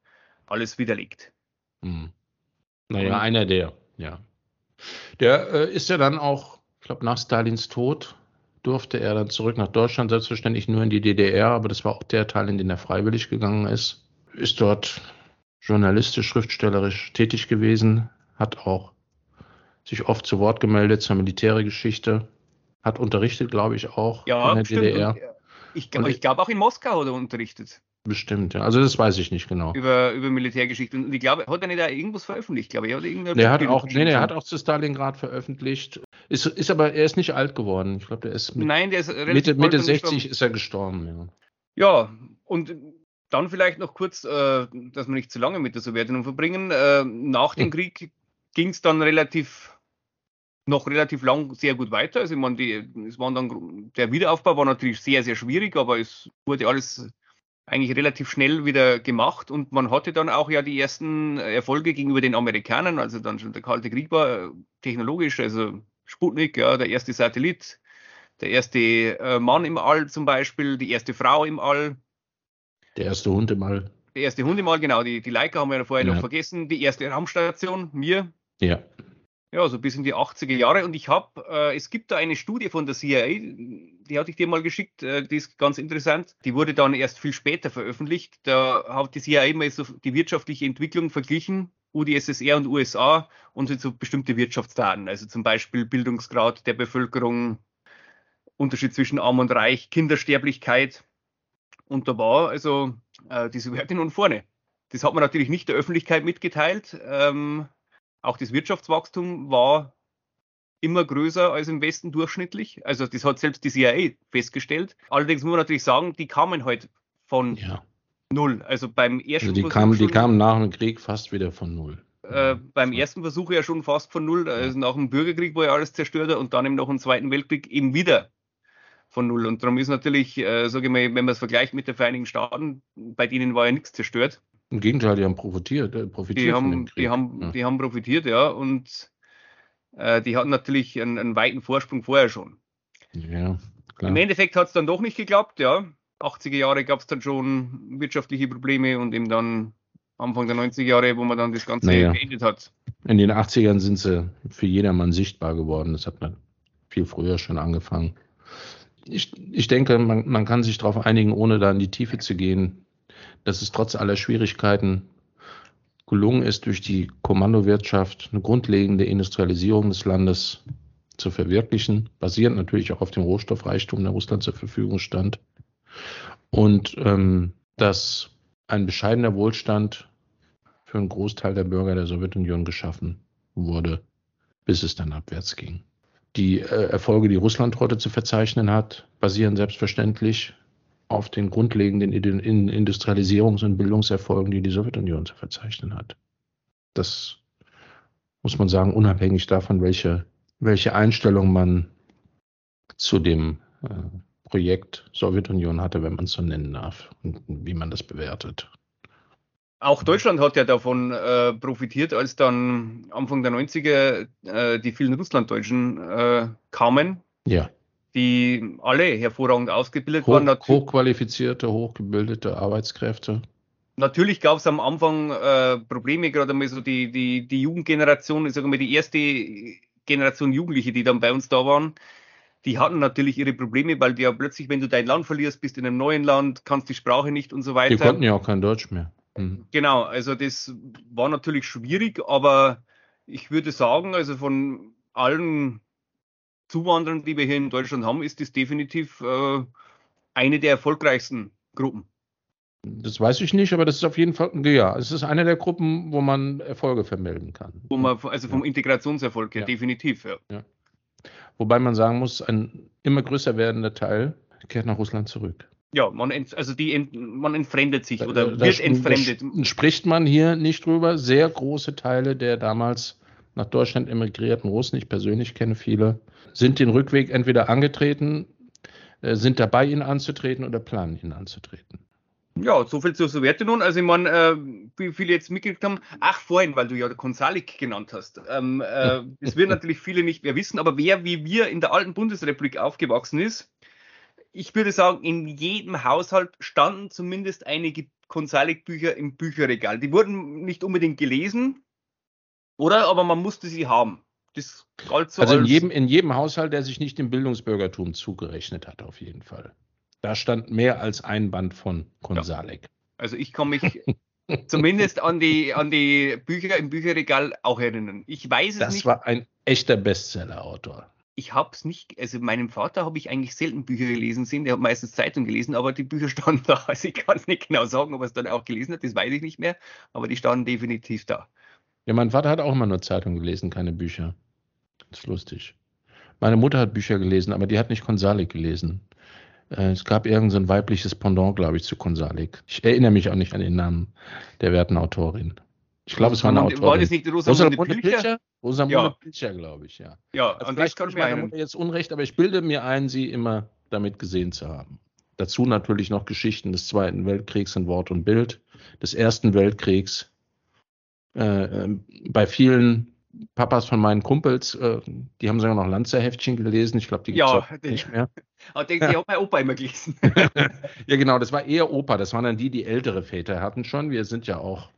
alles widerlegt. Hm. Naja, einer der, ja. Der äh, ist ja dann auch, ich glaube, nach Stalins Tod durfte er dann zurück nach Deutschland, selbstverständlich nur in die DDR, aber das war auch der Teil, in den er freiwillig gegangen ist. ist dort journalistisch, schriftstellerisch tätig gewesen, hat auch sich oft zu Wort gemeldet zur Militärgeschichte, hat unterrichtet, glaube ich, auch ja, in der stimmt. DDR. Und, ich, ich glaube auch in Moskau hat er unterrichtet. Bestimmt, ja. Also das weiß ich nicht genau. Über, über Militärgeschichte. Und ich glaube, hat er nicht da irgendwas veröffentlicht, glaube ich. Hat der hat auch, nee, der hat auch zu Stalingrad veröffentlicht. Ist, ist aber, er ist nicht alt geworden. Ich glaube, der ist, mit, Nein, der ist Mitte, Mitte 60 gestorben. ist er gestorben, ja. Ja, und dann vielleicht noch kurz, äh, dass wir nicht zu lange mit der Sowjetunion verbringen. Äh, nach dem. Krieg ging es dann relativ noch relativ lang sehr gut weiter. Also ich meine, die, es waren dann, der Wiederaufbau war natürlich sehr, sehr schwierig, aber es wurde alles eigentlich relativ schnell wieder gemacht und man hatte dann auch ja die ersten Erfolge gegenüber den Amerikanern, also dann schon der Kalte Krieg war äh, technologisch, also Sputnik, ja, der erste Satellit, der erste äh, Mann im All zum Beispiel, die erste Frau im All. Der erste Hund im All. Der erste Hund im All, genau, die, die Leica haben wir ja vorher ja. noch vergessen, die erste Raumstation, mir. Ja ja, so bis in die 80er Jahre. Und ich habe, äh, es gibt da eine Studie von der CIA, die hatte ich dir mal geschickt, äh, die ist ganz interessant. Die wurde dann erst viel später veröffentlicht. Da hat die CIA mal so die wirtschaftliche Entwicklung verglichen, UdSSR und USA und so bestimmte Wirtschaftsdaten, also zum Beispiel Bildungsgrad der Bevölkerung, Unterschied zwischen Arm und Reich, Kindersterblichkeit. Und da war also äh, die Sowjetunion vorne. Das hat man natürlich nicht der Öffentlichkeit mitgeteilt. Ähm, auch das Wirtschaftswachstum war immer größer als im Westen durchschnittlich. Also das hat selbst die CIA festgestellt. Allerdings muss man natürlich sagen, die kamen halt von ja. null. Also beim ersten also die Versuch kamen, die kamen nach dem Krieg fast wieder von null. Äh, beim ersten Versuch ja schon fast von null, also nach dem Bürgerkrieg, wo ja alles zerstört und dann eben nach dem Zweiten Weltkrieg eben wieder von null. Und darum ist natürlich, äh, sage ich mal, wenn man es vergleicht mit den Vereinigten Staaten, bei denen war ja nichts zerstört. Im Gegenteil, die haben profitiert. Äh, profitiert die, haben, die, haben, ja. die haben profitiert, ja. Und äh, die hatten natürlich einen, einen, weiten Vorsprung vorher schon. Ja, klar. Im Endeffekt hat es dann doch nicht geklappt, ja. 80er Jahre gab es dann schon wirtschaftliche Probleme und eben dann Anfang der 90er Jahre, wo man dann das Ganze naja. beendet hat. In den 80ern sind sie für jedermann sichtbar geworden. Das hat man viel früher schon angefangen. Ich, ich denke, man, man kann sich darauf einigen, ohne da in die Tiefe zu gehen, dass es trotz aller Schwierigkeiten gelungen ist, durch die Kommandowirtschaft eine grundlegende Industrialisierung des Landes zu verwirklichen, basierend natürlich auch auf dem Rohstoffreichtum, der Russland zur Verfügung stand. Und ähm, dass ein bescheidener Wohlstand für einen Großteil der Bürger der Sowjetunion geschaffen wurde, bis es dann abwärts ging. Die äh, Erfolge, die Russland heute zu verzeichnen hat, basieren selbstverständlich auf den grundlegenden Industrialisierungs- und Bildungserfolgen, die die Sowjetunion zu verzeichnen hat. Das muss man sagen, unabhängig davon, welche, welche Einstellung man zu dem äh, Projekt Sowjetunion hatte, wenn man es so nennen darf, und wie man das bewertet. Auch Deutschland hat ja davon äh, profitiert, als dann Anfang der 90er äh, die vielen Russlanddeutschen äh, kamen. Ja die alle hervorragend ausgebildet Hoch, waren. Hochqualifizierte, hochgebildete Arbeitskräfte. Natürlich gab es am Anfang äh, Probleme, gerade mal so die, die, die Jugendgeneration, ich sage mal die erste Generation Jugendliche, die dann bei uns da waren, die hatten natürlich ihre Probleme, weil die ja plötzlich, wenn du dein Land verlierst, bist in einem neuen Land, kannst die Sprache nicht und so weiter. Die konnten ja auch kein Deutsch mehr. Mhm. Genau, also das war natürlich schwierig, aber ich würde sagen, also von allen Zuwanderern, die wir hier in Deutschland haben, ist das definitiv äh, eine der erfolgreichsten Gruppen. Das weiß ich nicht, aber das ist auf jeden Fall, ja, es ist eine der Gruppen, wo man Erfolge vermelden kann. Wo man, also vom Integrationserfolg her, ja. definitiv, ja. ja. Wobei man sagen muss, ein immer größer werdender Teil kehrt nach Russland zurück. Ja, man, ent, also die ent, man entfremdet sich oder da, wird entfremdet. spricht man hier nicht drüber. Sehr große Teile der damals nach Deutschland emigrierten Russen, ich persönlich kenne viele, sind den Rückweg entweder angetreten, äh, sind dabei, ihn anzutreten oder planen, ihn anzutreten. Ja, so viel zur Sowjetunion. Also ich meine, äh, wie viele jetzt mitgekriegt haben, ach vorhin, weil du ja Konsalik genannt hast. Ähm, äh, das werden natürlich viele nicht mehr wissen, aber wer wie wir in der alten Bundesrepublik aufgewachsen ist, ich würde sagen, in jedem Haushalt standen zumindest einige Konsalik-Bücher im Bücherregal. Die wurden nicht unbedingt gelesen, oder? Aber man musste sie haben. Das galt so also in jedem, in jedem Haushalt, der sich nicht dem Bildungsbürgertum zugerechnet hat, auf jeden Fall. Da stand mehr als ein Band von Konsalek. Ja. Also ich kann mich zumindest an die, an die Bücher im Bücherregal auch erinnern. Ich weiß es das nicht. Das war ein echter Bestseller-Autor. Ich habe es nicht, also meinem Vater habe ich eigentlich selten Bücher gelesen sehen, der hat meistens Zeitung gelesen, aber die Bücher standen da. Also ich kann es nicht genau sagen, ob er es dann auch gelesen hat, das weiß ich nicht mehr, aber die standen definitiv da. Ja, mein Vater hat auch immer nur Zeitung gelesen, keine Bücher. Das ist lustig. Meine Mutter hat Bücher gelesen, aber die hat nicht Konsalik gelesen. Äh, es gab irgendein so weibliches Pendant, glaube ich, zu Konsalik. Ich erinnere mich auch nicht an den Namen der werten Autorin. Ich glaube, es war eine Autorin. War das nicht Rosamunde, Rosamunde Pilcher? Pilcher? Rosamunde ja. Pilcher, glaube ich, ja. Ja, also vielleicht kann ich meiner Mutter jetzt Unrecht, aber ich bilde mir ein, sie immer damit gesehen zu haben. Dazu natürlich noch Geschichten des Zweiten Weltkriegs in Wort und Bild, des Ersten Weltkriegs. Äh, ähm, bei vielen Papas von meinen Kumpels, äh, die haben sogar noch Lanzerheftchen gelesen. Ich glaube, die gibt es ja, nicht mehr. Aber denke, die hat mein Opa immer gelesen. ja, genau, das war eher Opa. Das waren dann die, die ältere Väter hatten schon. Wir sind ja auch.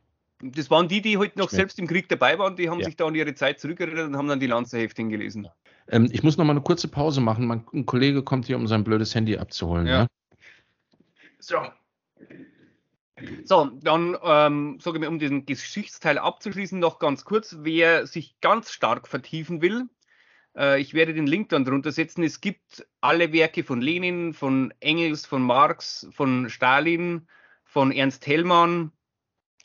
Das waren die, die heute noch selbst im Krieg dabei waren. Die haben ja. sich da an ihre Zeit zurückerinnert und haben dann die Lanzerheftchen gelesen. Ähm, ich muss noch mal eine kurze Pause machen. Mein, ein Kollege kommt hier, um sein blödes Handy abzuholen. Ja. ja? So. So, dann ähm, sage ich mir, um diesen Geschichtsteil abzuschließen, noch ganz kurz, wer sich ganz stark vertiefen will, äh, ich werde den Link dann drunter setzen. Es gibt alle Werke von Lenin, von Engels, von Marx, von Stalin, von Ernst Hellmann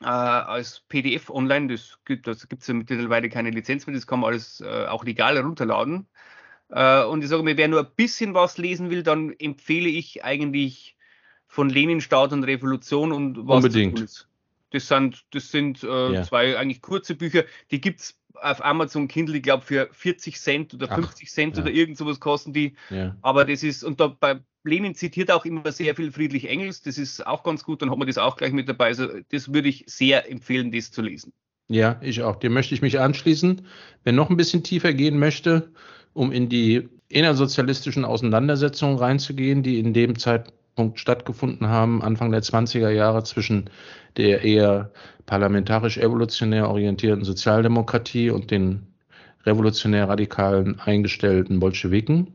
äh, als PDF online. Das gibt es ja mittlerweile keine Lizenz mehr, das kann man alles äh, auch legal herunterladen. Äh, und ich sage mir, wer nur ein bisschen was lesen will, dann empfehle ich eigentlich von Lenin, Staat und Revolution und was Unbedingt. Das sind, das sind äh, ja. zwei eigentlich kurze Bücher, die gibt es auf Amazon Kindle, ich glaube, für 40 Cent oder 50 Ach, Cent ja. oder irgend sowas kosten die. Ja. Aber das ist, und da bei Lenin zitiert auch immer sehr viel Friedrich Engels, das ist auch ganz gut, dann hat man das auch gleich mit dabei. Also das würde ich sehr empfehlen, das zu lesen. Ja, ich auch. Dem möchte ich mich anschließen. Wer noch ein bisschen tiefer gehen möchte, um in die innersozialistischen Auseinandersetzungen reinzugehen, die in dem Zeitpunkt Punkt stattgefunden haben, Anfang der 20er Jahre zwischen der eher parlamentarisch-evolutionär orientierten Sozialdemokratie und den revolutionär-radikalen eingestellten Bolschewiken.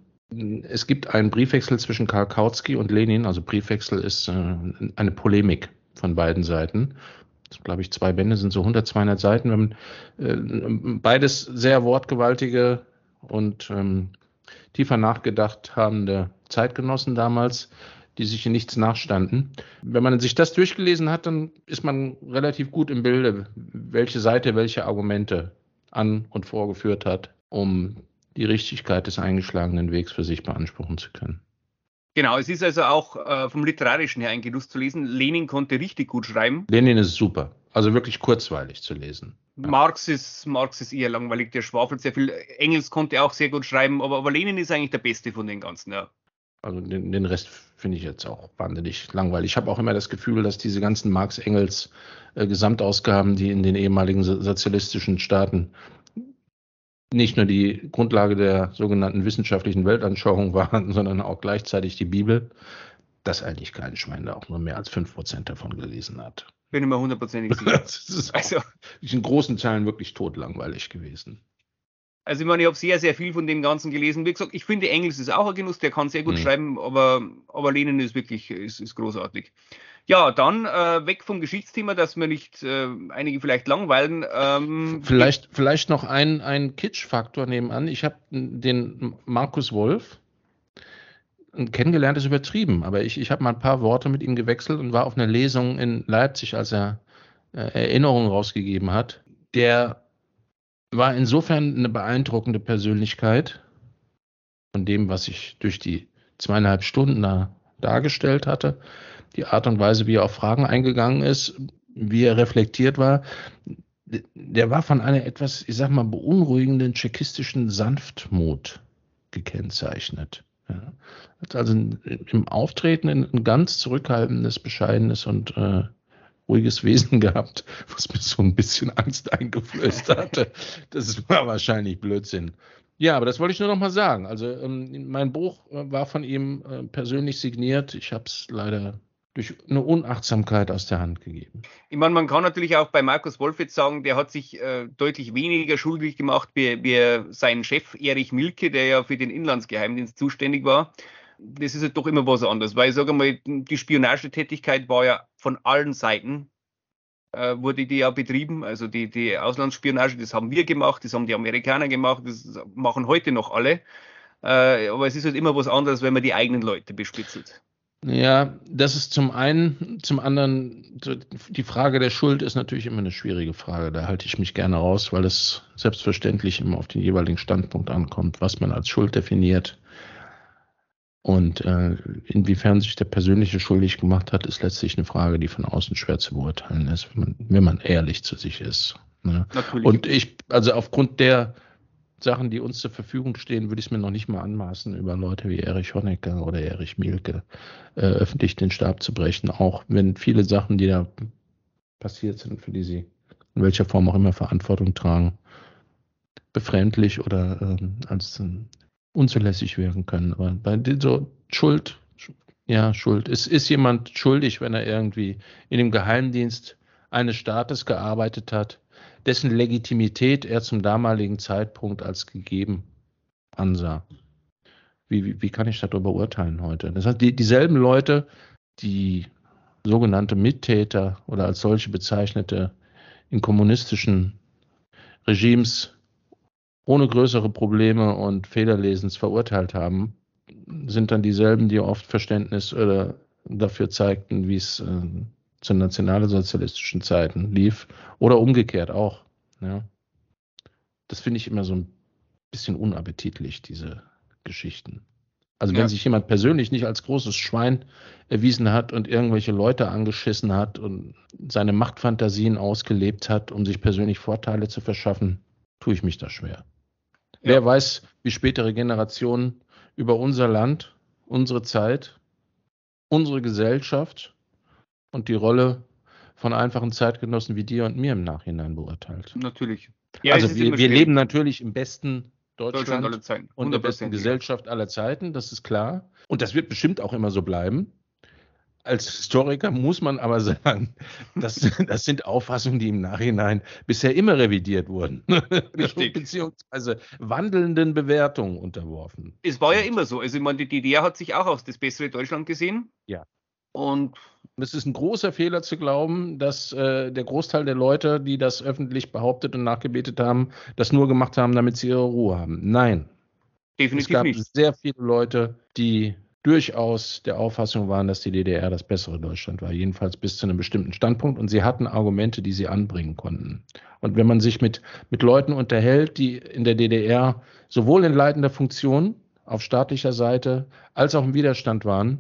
Es gibt einen Briefwechsel zwischen Karl Kautsky und Lenin, also Briefwechsel ist äh, eine Polemik von beiden Seiten. Das, glaube ich, zwei Bände sind so 100, 200 Seiten. Äh, beides sehr wortgewaltige und ähm, tiefer nachgedacht habende Zeitgenossen damals die sich in nichts nachstanden. Wenn man sich das durchgelesen hat, dann ist man relativ gut im Bilde, welche Seite welche Argumente an und vorgeführt hat, um die Richtigkeit des eingeschlagenen Wegs für sich beanspruchen zu können. Genau, es ist also auch äh, vom Literarischen her ein Genuss zu lesen. Lenin konnte richtig gut schreiben. Lenin ist super, also wirklich kurzweilig zu lesen. Marx ist, Marx ist eher langweilig, der schwafelt sehr viel. Engels konnte auch sehr gut schreiben, aber, aber Lenin ist eigentlich der Beste von den ganzen, ja. Also den, den Rest finde ich jetzt auch wahnsinnig langweilig. Ich habe auch immer das Gefühl, dass diese ganzen Marx-Engels äh, Gesamtausgaben, die in den ehemaligen sozialistischen Staaten nicht nur die Grundlage der sogenannten wissenschaftlichen Weltanschauung waren, sondern auch gleichzeitig die Bibel, dass eigentlich kein Schwein da auch nur mehr als 5% davon gelesen hat. Bin immer hundertprozentig sicher. das ist also, in großen Teilen wirklich totlangweilig gewesen. Also ich meine, ich habe sehr, sehr viel von dem Ganzen gelesen. Wie gesagt, ich finde Engels ist auch ein Genuss, der kann sehr gut mhm. schreiben, aber, aber Lenin ist wirklich ist, ist großartig. Ja, dann äh, weg vom Geschichtsthema, dass wir nicht äh, einige vielleicht langweilen. Ähm, vielleicht, vielleicht noch ein, ein Kitsch-Faktor nebenan. Ich habe den Markus Wolf kennengelernt, ist übertrieben, aber ich, ich habe mal ein paar Worte mit ihm gewechselt und war auf einer Lesung in Leipzig, als er äh, Erinnerungen rausgegeben hat. Der war insofern eine beeindruckende Persönlichkeit von dem, was ich durch die zweieinhalb Stunden da dargestellt hatte. Die Art und Weise, wie er auf Fragen eingegangen ist, wie er reflektiert war, der war von einer etwas, ich sag mal, beunruhigenden tschechistischen Sanftmut gekennzeichnet. Ja. Also im Auftreten ein ganz zurückhaltendes, bescheidenes und äh, ruhiges Wesen gehabt, was mir so ein bisschen Angst eingeflößt hatte. Das war wahrscheinlich Blödsinn. Ja, aber das wollte ich nur noch mal sagen. Also ähm, mein Buch äh, war von ihm äh, persönlich signiert. Ich habe es leider durch eine Unachtsamkeit aus der Hand gegeben. Ich meine, man kann natürlich auch bei Markus Wolf jetzt sagen, der hat sich äh, deutlich weniger schuldig gemacht wie, wie sein Chef Erich Milke, der ja für den Inlandsgeheimdienst zuständig war das ist halt doch immer was anderes, weil ich sage mal, die Spionagetätigkeit war ja von allen Seiten äh, wurde die ja betrieben. Also die, die Auslandsspionage, das haben wir gemacht, das haben die Amerikaner gemacht, das machen heute noch alle. Äh, aber es ist halt immer was anderes, wenn man die eigenen Leute bespitzelt. Ja, das ist zum einen, zum anderen, die Frage der Schuld ist natürlich immer eine schwierige Frage. Da halte ich mich gerne raus, weil es selbstverständlich immer auf den jeweiligen Standpunkt ankommt, was man als Schuld definiert. Und äh, inwiefern sich der persönliche schuldig gemacht hat, ist letztlich eine Frage, die von außen schwer zu beurteilen ist, wenn man, wenn man ehrlich zu sich ist. Ne? Und ich, also aufgrund der Sachen, die uns zur Verfügung stehen, würde ich es mir noch nicht mal anmaßen, über Leute wie Erich Honecker oder Erich Mielke äh, öffentlich den Stab zu brechen, auch wenn viele Sachen, die da passiert sind, für die sie in welcher Form auch immer Verantwortung tragen, befremdlich oder ähm, als äh, unzulässig werden können. Aber bei so Schuld, ja, Schuld. Es ist jemand schuldig, wenn er irgendwie in dem Geheimdienst eines Staates gearbeitet hat, dessen Legitimität er zum damaligen Zeitpunkt als gegeben ansah. Wie, wie, wie kann ich darüber urteilen heute? Das heißt, die, dieselben Leute, die sogenannte Mittäter oder als solche bezeichnete in kommunistischen Regimes ohne größere Probleme und Fehlerlesens verurteilt haben, sind dann dieselben, die oft Verständnis oder dafür zeigten, wie es äh, zu nationalsozialistischen Zeiten lief oder umgekehrt auch. Ja. Das finde ich immer so ein bisschen unappetitlich, diese Geschichten. Also wenn ja. sich jemand persönlich nicht als großes Schwein erwiesen hat und irgendwelche Leute angeschissen hat und seine Machtfantasien ausgelebt hat, um sich persönlich Vorteile zu verschaffen, tue ich mich da schwer. Ja. Wer weiß, wie spätere Generationen über unser Land, unsere Zeit, unsere Gesellschaft und die Rolle von einfachen Zeitgenossen wie dir und mir im Nachhinein beurteilt. Natürlich. Ja, also wir, wir leben natürlich im besten Deutschland, Deutschland und der besten Gesellschaft aller Zeiten, das ist klar. Und das wird bestimmt auch immer so bleiben. Als Historiker muss man aber sagen, das, das sind Auffassungen, die im Nachhinein bisher immer revidiert wurden. Richtig. Beziehungsweise wandelnden Bewertungen unterworfen. Es war ja immer so. Also, ich meine, die DDR hat sich auch als das bessere Deutschland gesehen. Ja. Und es ist ein großer Fehler zu glauben, dass äh, der Großteil der Leute, die das öffentlich behauptet und nachgebetet haben, das nur gemacht haben, damit sie ihre Ruhe haben. Nein. Definitiv es gab nicht. sehr viele Leute, die durchaus der Auffassung waren, dass die DDR das bessere Deutschland war, jedenfalls bis zu einem bestimmten Standpunkt. Und sie hatten Argumente, die sie anbringen konnten. Und wenn man sich mit, mit Leuten unterhält, die in der DDR sowohl in leitender Funktion auf staatlicher Seite als auch im Widerstand waren,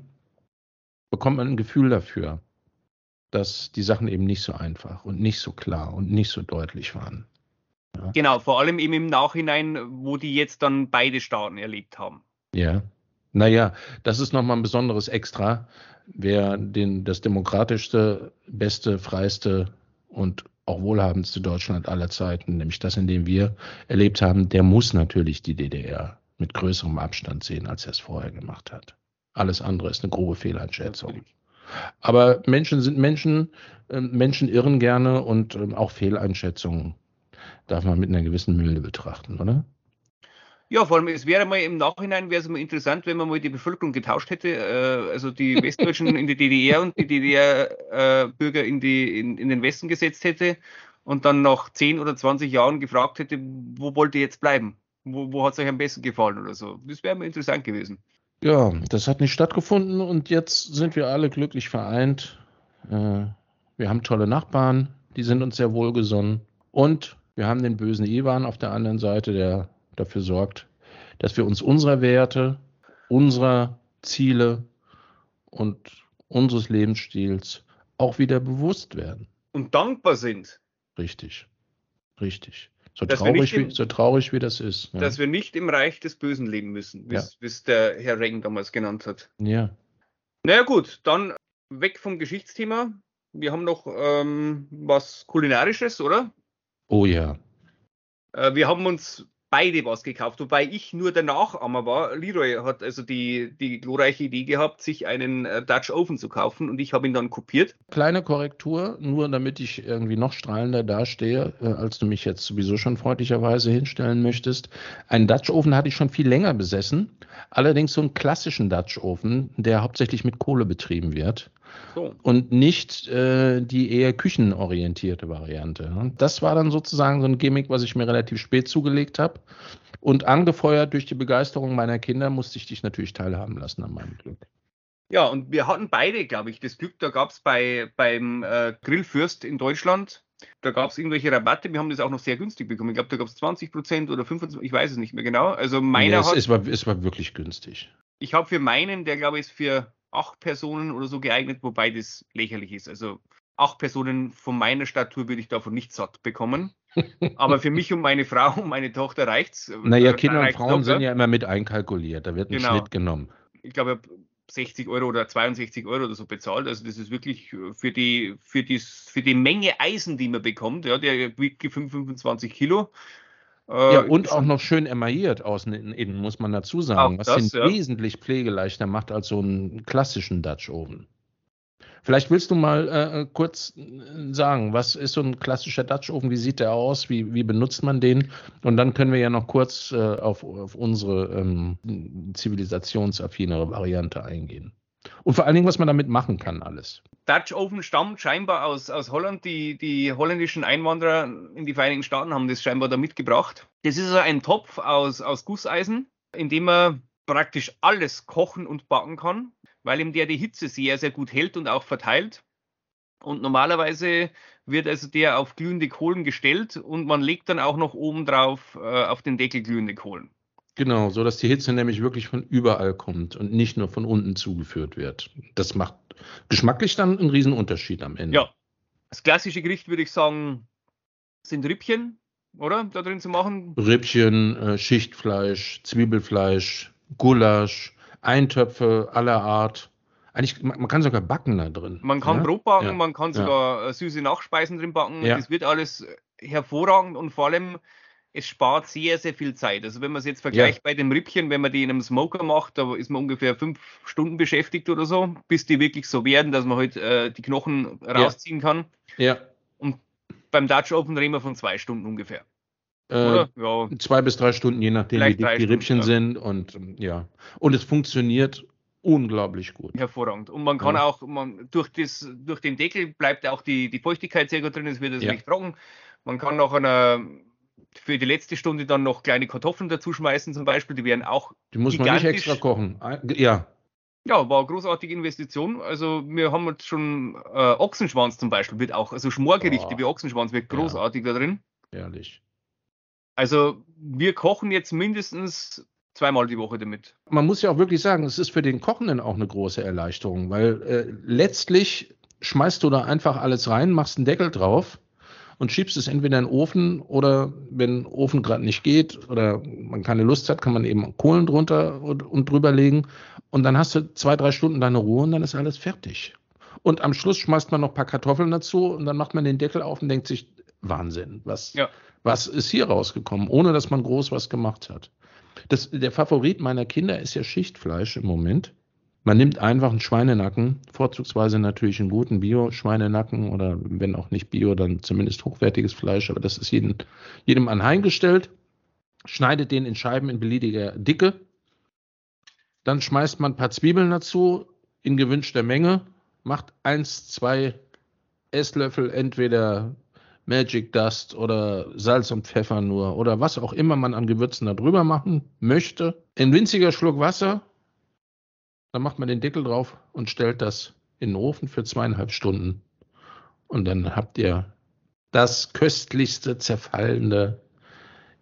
bekommt man ein Gefühl dafür, dass die Sachen eben nicht so einfach und nicht so klar und nicht so deutlich waren. Ja. Genau, vor allem eben im Nachhinein, wo die jetzt dann beide Staaten erlebt haben. Ja. Naja, das ist nochmal ein besonderes Extra. Wer den, das demokratischste, beste, freiste und auch wohlhabendste Deutschland aller Zeiten, nämlich das, in dem wir erlebt haben, der muss natürlich die DDR mit größerem Abstand sehen, als er es vorher gemacht hat. Alles andere ist eine grobe Fehleinschätzung. Aber Menschen sind Menschen, ähm, Menschen irren gerne und ähm, auch Fehleinschätzungen darf man mit einer gewissen Milde betrachten, oder? Ja, vor allem, es wäre mal im Nachhinein wäre es mal interessant, wenn man mal die Bevölkerung getauscht hätte, äh, also die Westdeutschen in die DDR und die DDR-Bürger äh, in, in, in den Westen gesetzt hätte und dann nach 10 oder 20 Jahren gefragt hätte, wo wollt ihr jetzt bleiben? Wo, wo hat es euch am besten gefallen oder so? Das wäre mal interessant gewesen. Ja, das hat nicht stattgefunden und jetzt sind wir alle glücklich vereint. Äh, wir haben tolle Nachbarn, die sind uns sehr wohlgesonnen und wir haben den bösen Ivan auf der anderen Seite, der dafür sorgt, dass wir uns unserer Werte, unserer Ziele und unseres Lebensstils auch wieder bewusst werden. Und dankbar sind. Richtig, richtig. So traurig, im, wie, so traurig wie das ist. Ja. Dass wir nicht im Reich des Bösen leben müssen, wie ja. es der Herr Regen damals genannt hat. Ja. Naja gut, dann weg vom Geschichtsthema. Wir haben noch ähm, was Kulinarisches, oder? Oh ja. Äh, wir haben uns beide was gekauft, wobei ich nur der Nachahmer war. Leroy hat also die, die glorreiche Idee gehabt, sich einen äh, Dutch Oven zu kaufen und ich habe ihn dann kopiert. Kleine Korrektur, nur damit ich irgendwie noch strahlender dastehe, äh, als du mich jetzt sowieso schon freundlicherweise hinstellen möchtest. Einen Dutch Oven hatte ich schon viel länger besessen, allerdings so einen klassischen Dutch Oven, der hauptsächlich mit Kohle betrieben wird. So. Und nicht äh, die eher küchenorientierte Variante. Das war dann sozusagen so ein Gimmick, was ich mir relativ spät zugelegt habe. Und angefeuert durch die Begeisterung meiner Kinder musste ich dich natürlich teilhaben lassen an meinem Glück. Ja, und wir hatten beide, glaube ich, das Glück, da gab es bei, beim äh, Grillfürst in Deutschland, da gab es irgendwelche Rabatte, wir haben das auch noch sehr günstig bekommen. Ich glaube, da gab es 20 Prozent oder 25, ich weiß es nicht mehr genau. Also meiner ja, es, hat, es, war, es war wirklich günstig. Ich habe für meinen, der glaube ich ist für acht Personen oder so geeignet, wobei das lächerlich ist. Also acht Personen von meiner Statur würde ich davon nicht satt bekommen. Aber für mich und meine Frau und meine Tochter reicht es. Naja, Kinder und Frauen sind ja immer mit einkalkuliert. Da wird ein genau. Schnitt genommen. Ich glaube, 60 Euro oder 62 Euro oder so bezahlt. Also das ist wirklich für die, für die, für die Menge Eisen, die man bekommt, ja, der wiegt 25 Kilo. Äh, ja, und auch noch schön emailliert außen und innen, muss man dazu sagen, was das, den ja. wesentlich pflegeleichter macht als so einen klassischen Dutch Oven. Vielleicht willst du mal äh, kurz äh, sagen, was ist so ein klassischer Dutch Oven? Wie sieht der aus? Wie, wie benutzt man den? Und dann können wir ja noch kurz äh, auf, auf, unsere ähm, zivilisationsaffinere Variante eingehen. Und vor allen Dingen, was man damit machen kann, alles. Dutch Oven stammt scheinbar aus, aus Holland. Die, die holländischen Einwanderer in die Vereinigten Staaten haben das scheinbar da mitgebracht. Das ist also ein Topf aus, aus Gusseisen, in dem man praktisch alles kochen und backen kann weil ihm der die Hitze sehr, sehr gut hält und auch verteilt. Und normalerweise wird also der auf glühende Kohlen gestellt und man legt dann auch noch oben drauf äh, auf den Deckel glühende Kohlen. Genau, so dass die Hitze nämlich wirklich von überall kommt und nicht nur von unten zugeführt wird. Das macht geschmacklich dann einen riesen Unterschied am Ende. Ja, das klassische Gericht würde ich sagen sind Rippchen, oder? Da drin zu machen. Rippchen, äh, Schichtfleisch, Zwiebelfleisch, Gulasch, Eintöpfe aller Art. Eigentlich, man, kann sogar backen da drin. Man kann ja? Brot backen, ja. man kann sogar ja. Äh, süße Nachspeisen drin backen. Das wird alles hervorragend und vor allem, es spart sehr, sehr viel Zeit. Also wenn man es jetzt vergleicht bei dem Rippchen, wenn man die in einem Smoker macht, da ist man ungefähr fünf Stunden beschäftigt oder so, bis die wirklich so werden, dass man halt äh, die Knochen rausziehen kann. Ja. Und beim Dutch Open reden wir von zwei Stunden ungefähr. Äh, ja. Zwei bis drei Stunden, je nachdem, Vielleicht wie dick die Rippchen ja. sind. Und ähm, ja. Und es funktioniert unglaublich gut. Hervorragend. Und man kann ja. auch, man, durch, das, durch den Deckel bleibt auch die, die Feuchtigkeit sehr gut drin, es wird also nicht trocken. Man kann noch einer, für die letzte Stunde dann noch kleine Kartoffeln dazu schmeißen, zum Beispiel. Die werden auch. Die muss man nicht extra kochen. Ja. Ja, war eine großartige Investition. Also wir haben jetzt schon äh, Ochsenschwanz zum Beispiel, wird auch, also Schmorgerichte oh. wie Ochsenschwanz wird großartig ja. da drin. Ehrlich. Also wir kochen jetzt mindestens zweimal die Woche damit. Man muss ja auch wirklich sagen, es ist für den Kochenden auch eine große Erleichterung, weil äh, letztlich schmeißt du da einfach alles rein, machst einen Deckel drauf und schiebst es entweder in den Ofen oder wenn der Ofen gerade nicht geht oder man keine Lust hat, kann man eben Kohlen drunter und, und drüber legen und dann hast du zwei, drei Stunden deine Ruhe und dann ist alles fertig. Und am Schluss schmeißt man noch ein paar Kartoffeln dazu und dann macht man den Deckel auf und denkt sich, Wahnsinn, was, ja. Was ist hier rausgekommen, ohne dass man groß was gemacht hat? Das, der Favorit meiner Kinder ist ja Schichtfleisch im Moment. Man nimmt einfach einen Schweinenacken, vorzugsweise natürlich einen guten Bio-Schweinenacken oder wenn auch nicht Bio, dann zumindest hochwertiges Fleisch, aber das ist jedem, jedem anheimgestellt. Schneidet den in Scheiben in beliebiger Dicke. Dann schmeißt man ein paar Zwiebeln dazu in gewünschter Menge, macht eins, zwei Esslöffel entweder Magic Dust oder Salz und Pfeffer nur oder was auch immer man an Gewürzen da drüber machen möchte. Ein winziger Schluck Wasser, dann macht man den Deckel drauf und stellt das in den Ofen für zweieinhalb Stunden. Und dann habt ihr das köstlichste, zerfallende,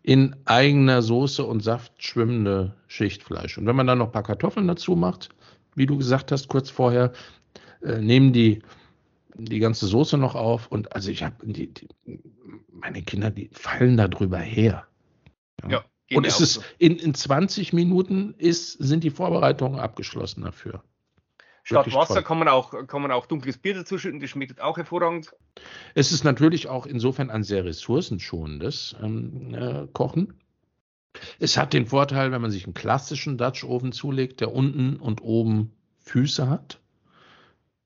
in eigener Soße und Saft schwimmende Schichtfleisch. Und wenn man dann noch ein paar Kartoffeln dazu macht, wie du gesagt hast kurz vorher, äh, nehmen die die ganze Soße noch auf und also ich habe meine Kinder, die fallen da drüber her. Ja. ja und es ist so. in, in 20 Minuten ist, sind die Vorbereitungen abgeschlossen dafür. Statt Wasser kann man, auch, kann man auch dunkles Bier dazu schütten, das schmeckt auch hervorragend. Es ist natürlich auch insofern ein sehr ressourcenschonendes ähm, äh, Kochen. Es hat den Vorteil, wenn man sich einen klassischen Dutch Oven zulegt, der unten und oben Füße hat,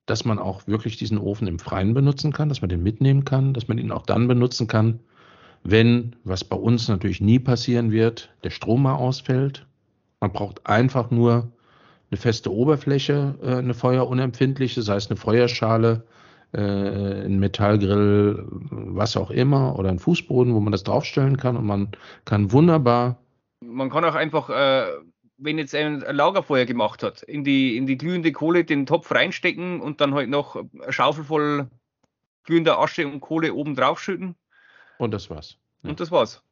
dass man auch wirklich diesen Ofen im Freien benutzen kann, dass man den mitnehmen kann, dass man ihn auch dann benutzen kann, wenn, was bei uns natürlich nie passieren wird, der Strom mal ausfällt. Man braucht einfach nur eine feste Oberfläche, äh, eine feuerunempfindliche, sei es eine Feuerschale, äh, ein Metallgrill, was auch immer, oder ein Fußboden, wo man das draufstellen kann und man kann wunderbar. Man kann auch einfach, äh, wenn jetzt ein Lagerfeuer gemacht hat, in die, in die glühende Kohle den Topf reinstecken und dann halt noch eine Schaufel voll glühender Asche und Kohle oben drauf schütten. Und das war's. Ja. Und das war's.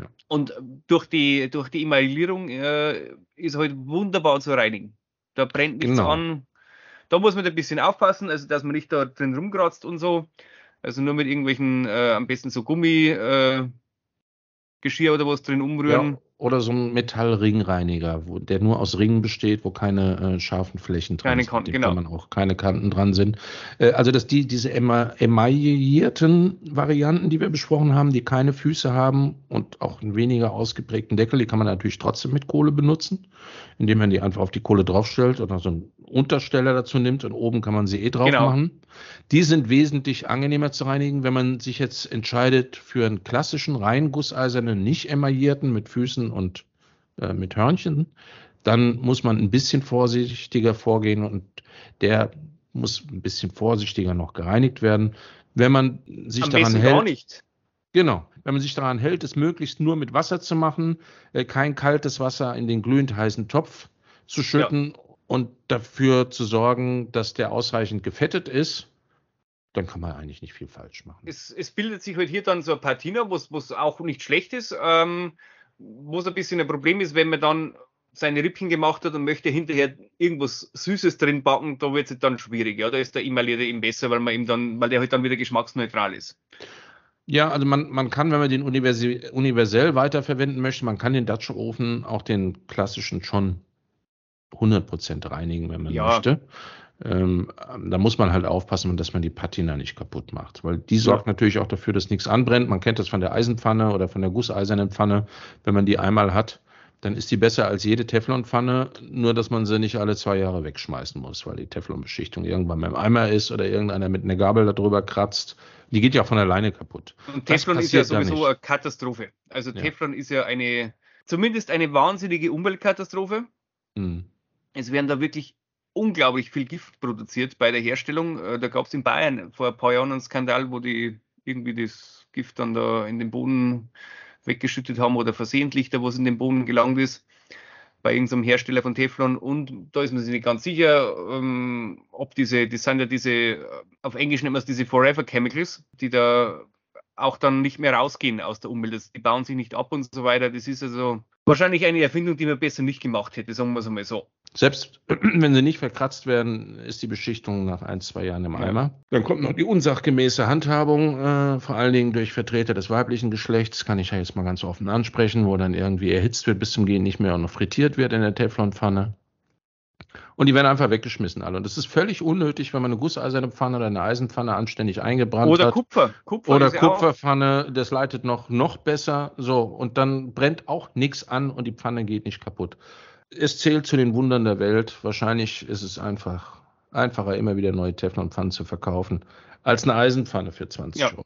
Ja. Und durch die, durch die Emaillierung äh, ist halt wunderbar zu reinigen. Da brennt nichts genau. an. Da muss man ein bisschen aufpassen, also dass man nicht da drin rumkratzt und so. Also nur mit irgendwelchen, äh, am besten so Gummi, äh, Geschirr oder was drin umrühren. Ja, oder so ein Metallringreiniger, wo, der nur aus Ringen besteht, wo keine äh, scharfen Flächen dran keine sind, genau. man auch keine Kanten dran sind. Äh, also dass die diese emaillierten Varianten, die wir besprochen haben, die keine Füße haben und auch einen weniger ausgeprägten Deckel, die kann man natürlich trotzdem mit Kohle benutzen, indem man die einfach auf die Kohle draufstellt oder so einen Untersteller dazu nimmt und oben kann man sie eh drauf genau. machen. Die sind wesentlich angenehmer zu reinigen, wenn man sich jetzt entscheidet für einen klassischen rein gusseisernen, nicht emaillierten mit Füßen und äh, mit Hörnchen, dann muss man ein bisschen vorsichtiger vorgehen und der muss ein bisschen vorsichtiger noch gereinigt werden. Wenn man sich Am daran hält. Gar nicht. Genau. Wenn man sich daran hält, es möglichst nur mit Wasser zu machen, äh, kein kaltes Wasser in den glühend heißen Topf zu schütten ja. und dafür zu sorgen, dass der ausreichend gefettet ist, dann kann man eigentlich nicht viel falsch machen. Es, es bildet sich halt hier dann so ein Patina, was auch nicht schlecht ist. Ähm, wo es ein bisschen ein Problem ist, wenn man dann seine Rippchen gemacht hat und möchte hinterher irgendwas Süßes drin backen, da wird es dann schwierig. Ja, da ist der Emaillierte eben besser, weil man eben dann, weil der halt dann wieder geschmacksneutral ist. Ja, also man, man kann, wenn man den universell weiterverwenden möchte, man kann den Dutch Ofen, auch den klassischen schon 100% reinigen, wenn man ja. möchte. Ähm, da muss man halt aufpassen, dass man die Patina nicht kaputt macht, weil die sorgt ja. natürlich auch dafür, dass nichts anbrennt. Man kennt das von der Eisenpfanne oder von der gusseisernen Pfanne. Wenn man die einmal hat, dann ist die besser als jede Teflonpfanne, nur dass man sie nicht alle zwei Jahre wegschmeißen muss, weil die Teflonbeschichtung irgendwann mal im Eimer ist oder irgendeiner mit einer Gabel darüber kratzt. Die geht ja von alleine kaputt. Und Teflon ist ja sowieso eine Katastrophe. Also Teflon ja. ist ja eine, zumindest eine wahnsinnige Umweltkatastrophe. Mhm. Es werden da wirklich unglaublich viel Gift produziert bei der Herstellung. Äh, da gab es in Bayern vor ein paar Jahren einen Skandal, wo die irgendwie das Gift dann da in den Boden weggeschüttet haben oder versehentlich da was in den Boden gelangt ist bei irgendeinem Hersteller von Teflon und da ist man sich nicht ganz sicher, ähm, ob diese, das sind ja diese, äh, auf Englisch nennt man es diese Forever Chemicals, die da auch dann nicht mehr rausgehen aus der Umwelt. Die bauen sich nicht ab und so weiter. Das ist also wahrscheinlich eine Erfindung, die man besser nicht gemacht hätte, sagen wir es einmal so. Selbst wenn sie nicht verkratzt werden, ist die Beschichtung nach ein, zwei Jahren im Eimer. Dann kommt noch die unsachgemäße Handhabung, äh, vor allen Dingen durch Vertreter des weiblichen Geschlechts, kann ich ja jetzt mal ganz offen ansprechen, wo dann irgendwie erhitzt wird bis zum Gehen nicht mehr und noch frittiert wird in der Teflonpfanne. Und die werden einfach weggeschmissen alle. Und das ist völlig unnötig, wenn man eine gusseiserne Pfanne oder eine Eisenpfanne anständig eingebrannt oder hat. Kupfer. Kupfer. Oder Kupferpfanne, das leitet noch, noch besser. So, und dann brennt auch nichts an und die Pfanne geht nicht kaputt. Es zählt zu den Wundern der Welt. Wahrscheinlich ist es einfach einfacher, immer wieder neue Teflonpfannen zu verkaufen, als eine Eisenpfanne für 20 ja. Euro.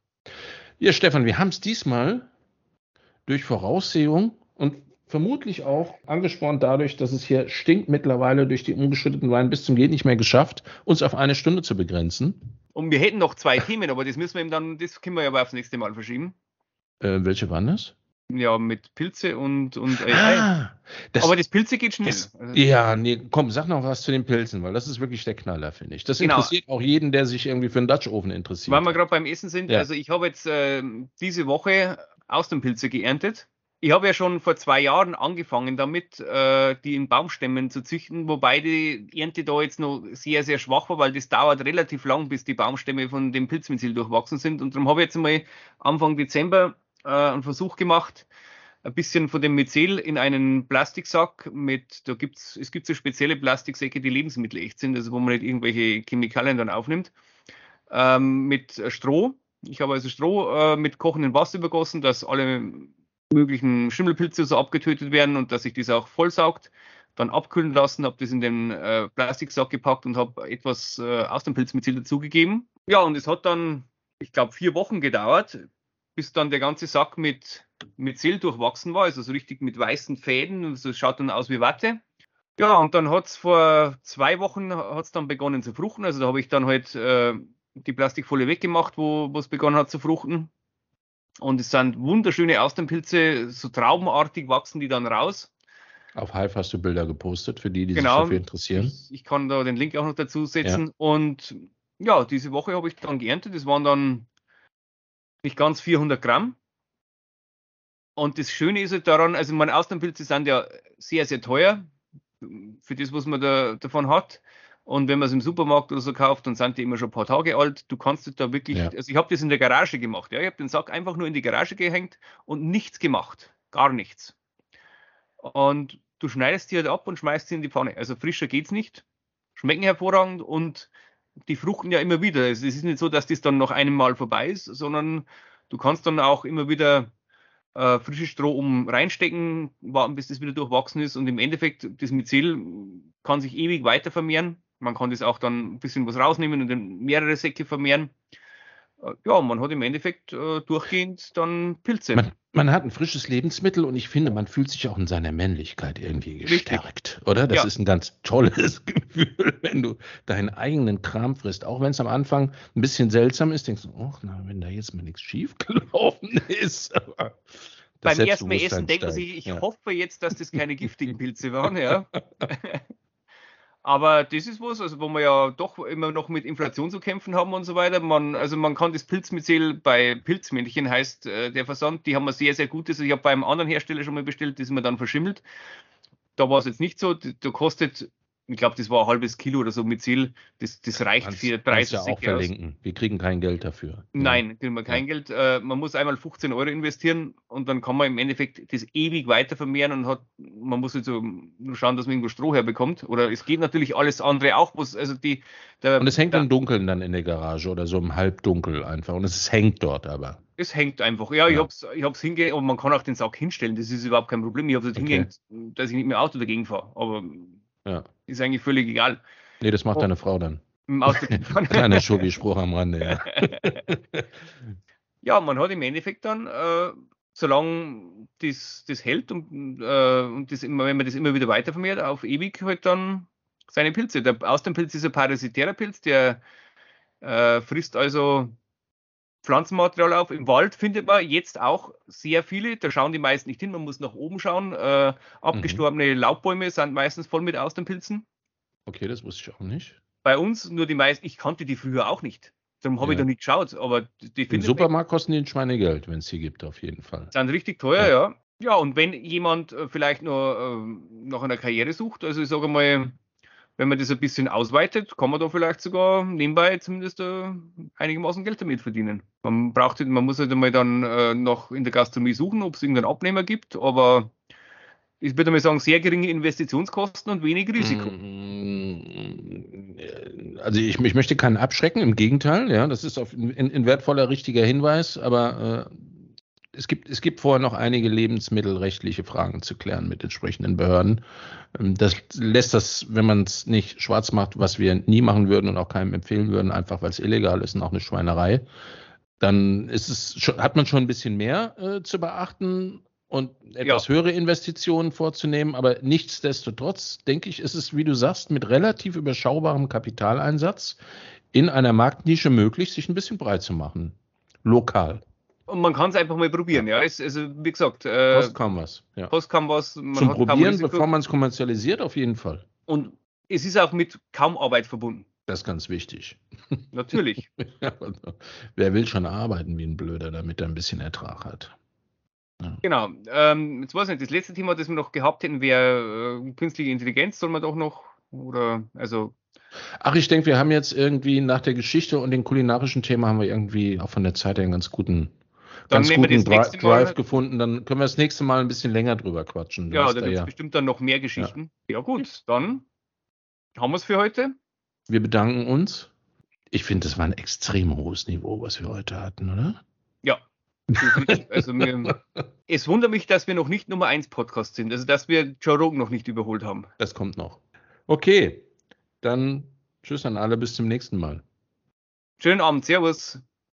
Ja, Stefan, wir haben es diesmal durch Voraussehung und vermutlich auch angespornt dadurch, dass es hier stinkt mittlerweile durch die ungeschütteten Wein bis zum Geht nicht mehr geschafft, uns auf eine Stunde zu begrenzen. Und wir hätten noch zwei Themen, aber das müssen wir eben dann, das können wir ja aber aufs nächste Mal verschieben. Äh, welche waren das? Ja, mit Pilze und, und AI. Ah, das, aber das Pilze geht schnell. Das, also ja, nee, komm, sag noch was zu den Pilzen, weil das ist wirklich der Knaller, finde ich. Das genau. interessiert auch jeden, der sich irgendwie für einen Dutch Oven interessiert. Weil wir gerade beim Essen sind, ja. also ich habe jetzt äh, diese Woche aus dem Pilze geerntet ich habe ja schon vor zwei Jahren angefangen damit, äh, die in Baumstämmen zu züchten, wobei die Ernte da jetzt noch sehr, sehr schwach war, weil das dauert relativ lang, bis die Baumstämme von dem Pilzmyzel durchwachsen sind. Und darum habe ich jetzt mal Anfang Dezember äh, einen Versuch gemacht, ein bisschen von dem Myzel in einen Plastiksack mit, da gibt's, es gibt so spezielle Plastiksäcke, die lebensmittelecht sind, also wo man nicht irgendwelche Chemikalien dann aufnimmt, ähm, mit Stroh. Ich habe also Stroh äh, mit kochendem Wasser übergossen, dass alle möglichen Schimmelpilze so abgetötet werden und dass sich das auch vollsaugt. Dann abkühlen lassen, habe das in den äh, Plastiksack gepackt und habe etwas äh, aus dem Pilzmyzel dazugegeben. Ja, und es hat dann, ich glaube, vier Wochen gedauert, bis dann der ganze Sack mit Myzel durchwachsen war, also so richtig mit weißen Fäden. So also schaut dann aus wie Watte. Ja, und dann hat es vor zwei Wochen hat's dann begonnen zu fruchten. Also da habe ich dann halt äh, die Plastikfolie weggemacht, wo es begonnen hat zu fruchten. Und es sind wunderschöne Austernpilze, so traubenartig wachsen die dann raus. Auf Hive hast du Bilder gepostet, für die, die Genau. sich dafür interessieren. Ich, ich kann da den Link auch noch dazu setzen. Und ja, diese Woche habe ich dann geerntet. Das waren dann nicht ganz 400 Gramm. Und das Schöne ist halt daran, also meine Austernpilze sind ja sehr, sehr teuer für das, was man da, davon hat. Und wenn man es im Supermarkt oder so kauft, dann sind die immer schon ein paar Tage alt. Du kannst da wirklich, Ja. also ich habe das in der Garage gemacht. Ja, ich habe den Sack einfach nur in die Garage gehängt und nichts gemacht, gar nichts. Und du schneidest die halt ab und schmeißt sie in die Pfanne. Also frischer geht's nicht. Schmecken hervorragend und die fruchten ja immer wieder. Es ist nicht so, dass das dann noch einem Mal vorbei ist, sondern du kannst dann auch immer wieder äh, frisches Stroh um reinstecken, warten, bis das wieder durchwachsen ist. Und im Endeffekt, das Myzel kann sich ewig weiter vermehren. Man kann das auch dann ein bisschen was rausnehmen und in mehrere Säcke vermehren. Äh, ja, man hat im Endeffekt äh, durchgehend dann Pilze. Man, man hat ein frisches Lebensmittel und ich finde, man fühlt sich auch in seiner Männlichkeit irgendwie Richtig. gestärkt, oder? Das Ja. ist ein ganz tolles Gefühl, wenn du deinen eigenen Kram frisst. Auch wenn es am Anfang ein bisschen seltsam ist, denkst du, oh, na, wenn da jetzt mal nichts schief gelaufen ist. Aber Beim ersten Essen denkt man steigt. sich, ich Ja. hoffe jetzt, dass das keine giftigen Pilze waren, ja. Aber das ist was, also wo wir ja doch immer noch mit Inflation zu kämpfen haben und so weiter. Man, also man kann das Pilzmyzel bei Pilzmännchen heißt äh, der Versand, die haben wir sehr, sehr gutes. Ich habe beim anderen Hersteller schon mal bestellt, das ist mir dann verschimmelt. Da war es jetzt nicht so. Da kostet, ich glaube, das war ein halbes Kilo oder so Myzel. Das, das reicht Kannst- für kannst 30 ja auch verlinken. Wir kriegen kein Geld dafür. Nein, kriegen wir kein Geld. Äh, man muss einmal 15 Euro investieren und dann kann man im Endeffekt das ewig weiter vermehren und hat, man muss jetzt so nur schauen, dass man irgendwo Stroh herbekommt. Oder es geht natürlich alles andere auch, was, also die, der, Und es hängt der, im Dunkeln dann in der Garage oder so im Halbdunkel einfach. Und es hängt dort aber. es hängt einfach. Ja, ich Ja. hab's, ich hab's hingehängt, aber man kann auch den Sack hinstellen, das ist überhaupt kein Problem. Ich habe es Okay. hingehängt, dass ich nicht mit dem Auto dagegen fahre. Aber Ja. ist eigentlich völlig egal. Nee, das macht Oh. deine Frau dann. Kleiner Schobi-Spruch am Rande, ja. Ja, man hat im Endeffekt dann, äh, solange das, das hält und, äh, und das immer, wenn man das immer wieder weiter vermehrt, auf ewig halt dann seine Pilze. Der Austernpilz ist ein parasitärer Pilz, der äh, frisst also Pflanzenmaterial auf. Im Wald findet man jetzt auch sehr viele, da schauen die meisten nicht hin, man muss nach oben schauen. Äh, abgestorbene Laubbäume sind meistens voll mit Austernpilzen. Okay, das wusste ich auch nicht. Bei uns nur die meisten, ich kannte die früher auch nicht. Darum habe ich Ja. da nicht geschaut, aber die Im Supermarkt kosten die ein Schweinegeld, wenn es sie gibt, auf jeden Fall. sind richtig teuer, Ja. ja. ja. und wenn jemand äh, vielleicht noch ähm, nach einer Karriere sucht, also ich sage mal, wenn man das ein bisschen ausweitet, kann man da vielleicht sogar nebenbei zumindest äh, einigermaßen Geld damit verdienen. Man braucht, halt- man muss halt einmal dann äh, noch in der Gastronomie suchen, ob es irgendeinen Abnehmer gibt, aber ich würde mal sagen, sehr geringe Investitionskosten und wenig Risiko. Mm, Also ich, ich möchte keinen abschrecken, im Gegenteil, ja, das ist ein, ein wertvoller, richtiger Hinweis, aber äh, es, gibt, es gibt vorher noch einige lebensmittelrechtliche Fragen zu klären mit entsprechenden Behörden. Ähm, Das lässt das, wenn man es nicht schwarz macht, was wir nie machen würden und auch keinem empfehlen würden, einfach weil es illegal ist und auch eine Schweinerei, dann ist es hat man schon ein bisschen mehr äh, zu beachten und etwas höhere Investitionen vorzunehmen, aber nichtsdestotrotz denke ich, ist es, wie du sagst, mit relativ überschaubarem Kapitaleinsatz in einer Marktnische möglich, sich ein bisschen breit zu machen. Lokal. Und man kann es einfach mal probieren, ja. Es, also wie gesagt, äh, Kost kaum was. Ja. Post kann was, Zum Probieren, bevor man es kommerzialisiert, auf jeden Fall. Und es ist auch mit kaum Arbeit verbunden. Das ist ganz wichtig. Natürlich. Wer will schon arbeiten wie ein Blöder, damit er ein bisschen Ertrag hat? Genau. Ähm, jetzt weiß ich nicht, das letzte Thema, das wir noch gehabt hätten, wäre äh, künstliche Intelligenz. Soll man doch noch, oder, also, Ach, ich denke, wir haben jetzt irgendwie nach der Geschichte und den kulinarischen Thema haben wir irgendwie auch von der Zeit her einen ganz guten, Dann ganz guten das nächste Dri Mal- Drive gefunden. Dann können wir das nächste Mal ein bisschen länger drüber quatschen. Du ja, da gibt es ja. bestimmt dann noch mehr Geschichten. Ja, gut, dann haben wir es für heute. Wir bedanken uns. Ich finde, das war ein extrem hohes Niveau, was wir heute hatten, oder? Ja. also, wir, es wundert mich, dass wir noch nicht Nummer 1 Podcast sind, also dass wir Joe Rogan noch nicht überholt haben. Das kommt noch. Okay, dann tschüss an alle, bis zum nächsten Mal. Schönen Abend, Servus.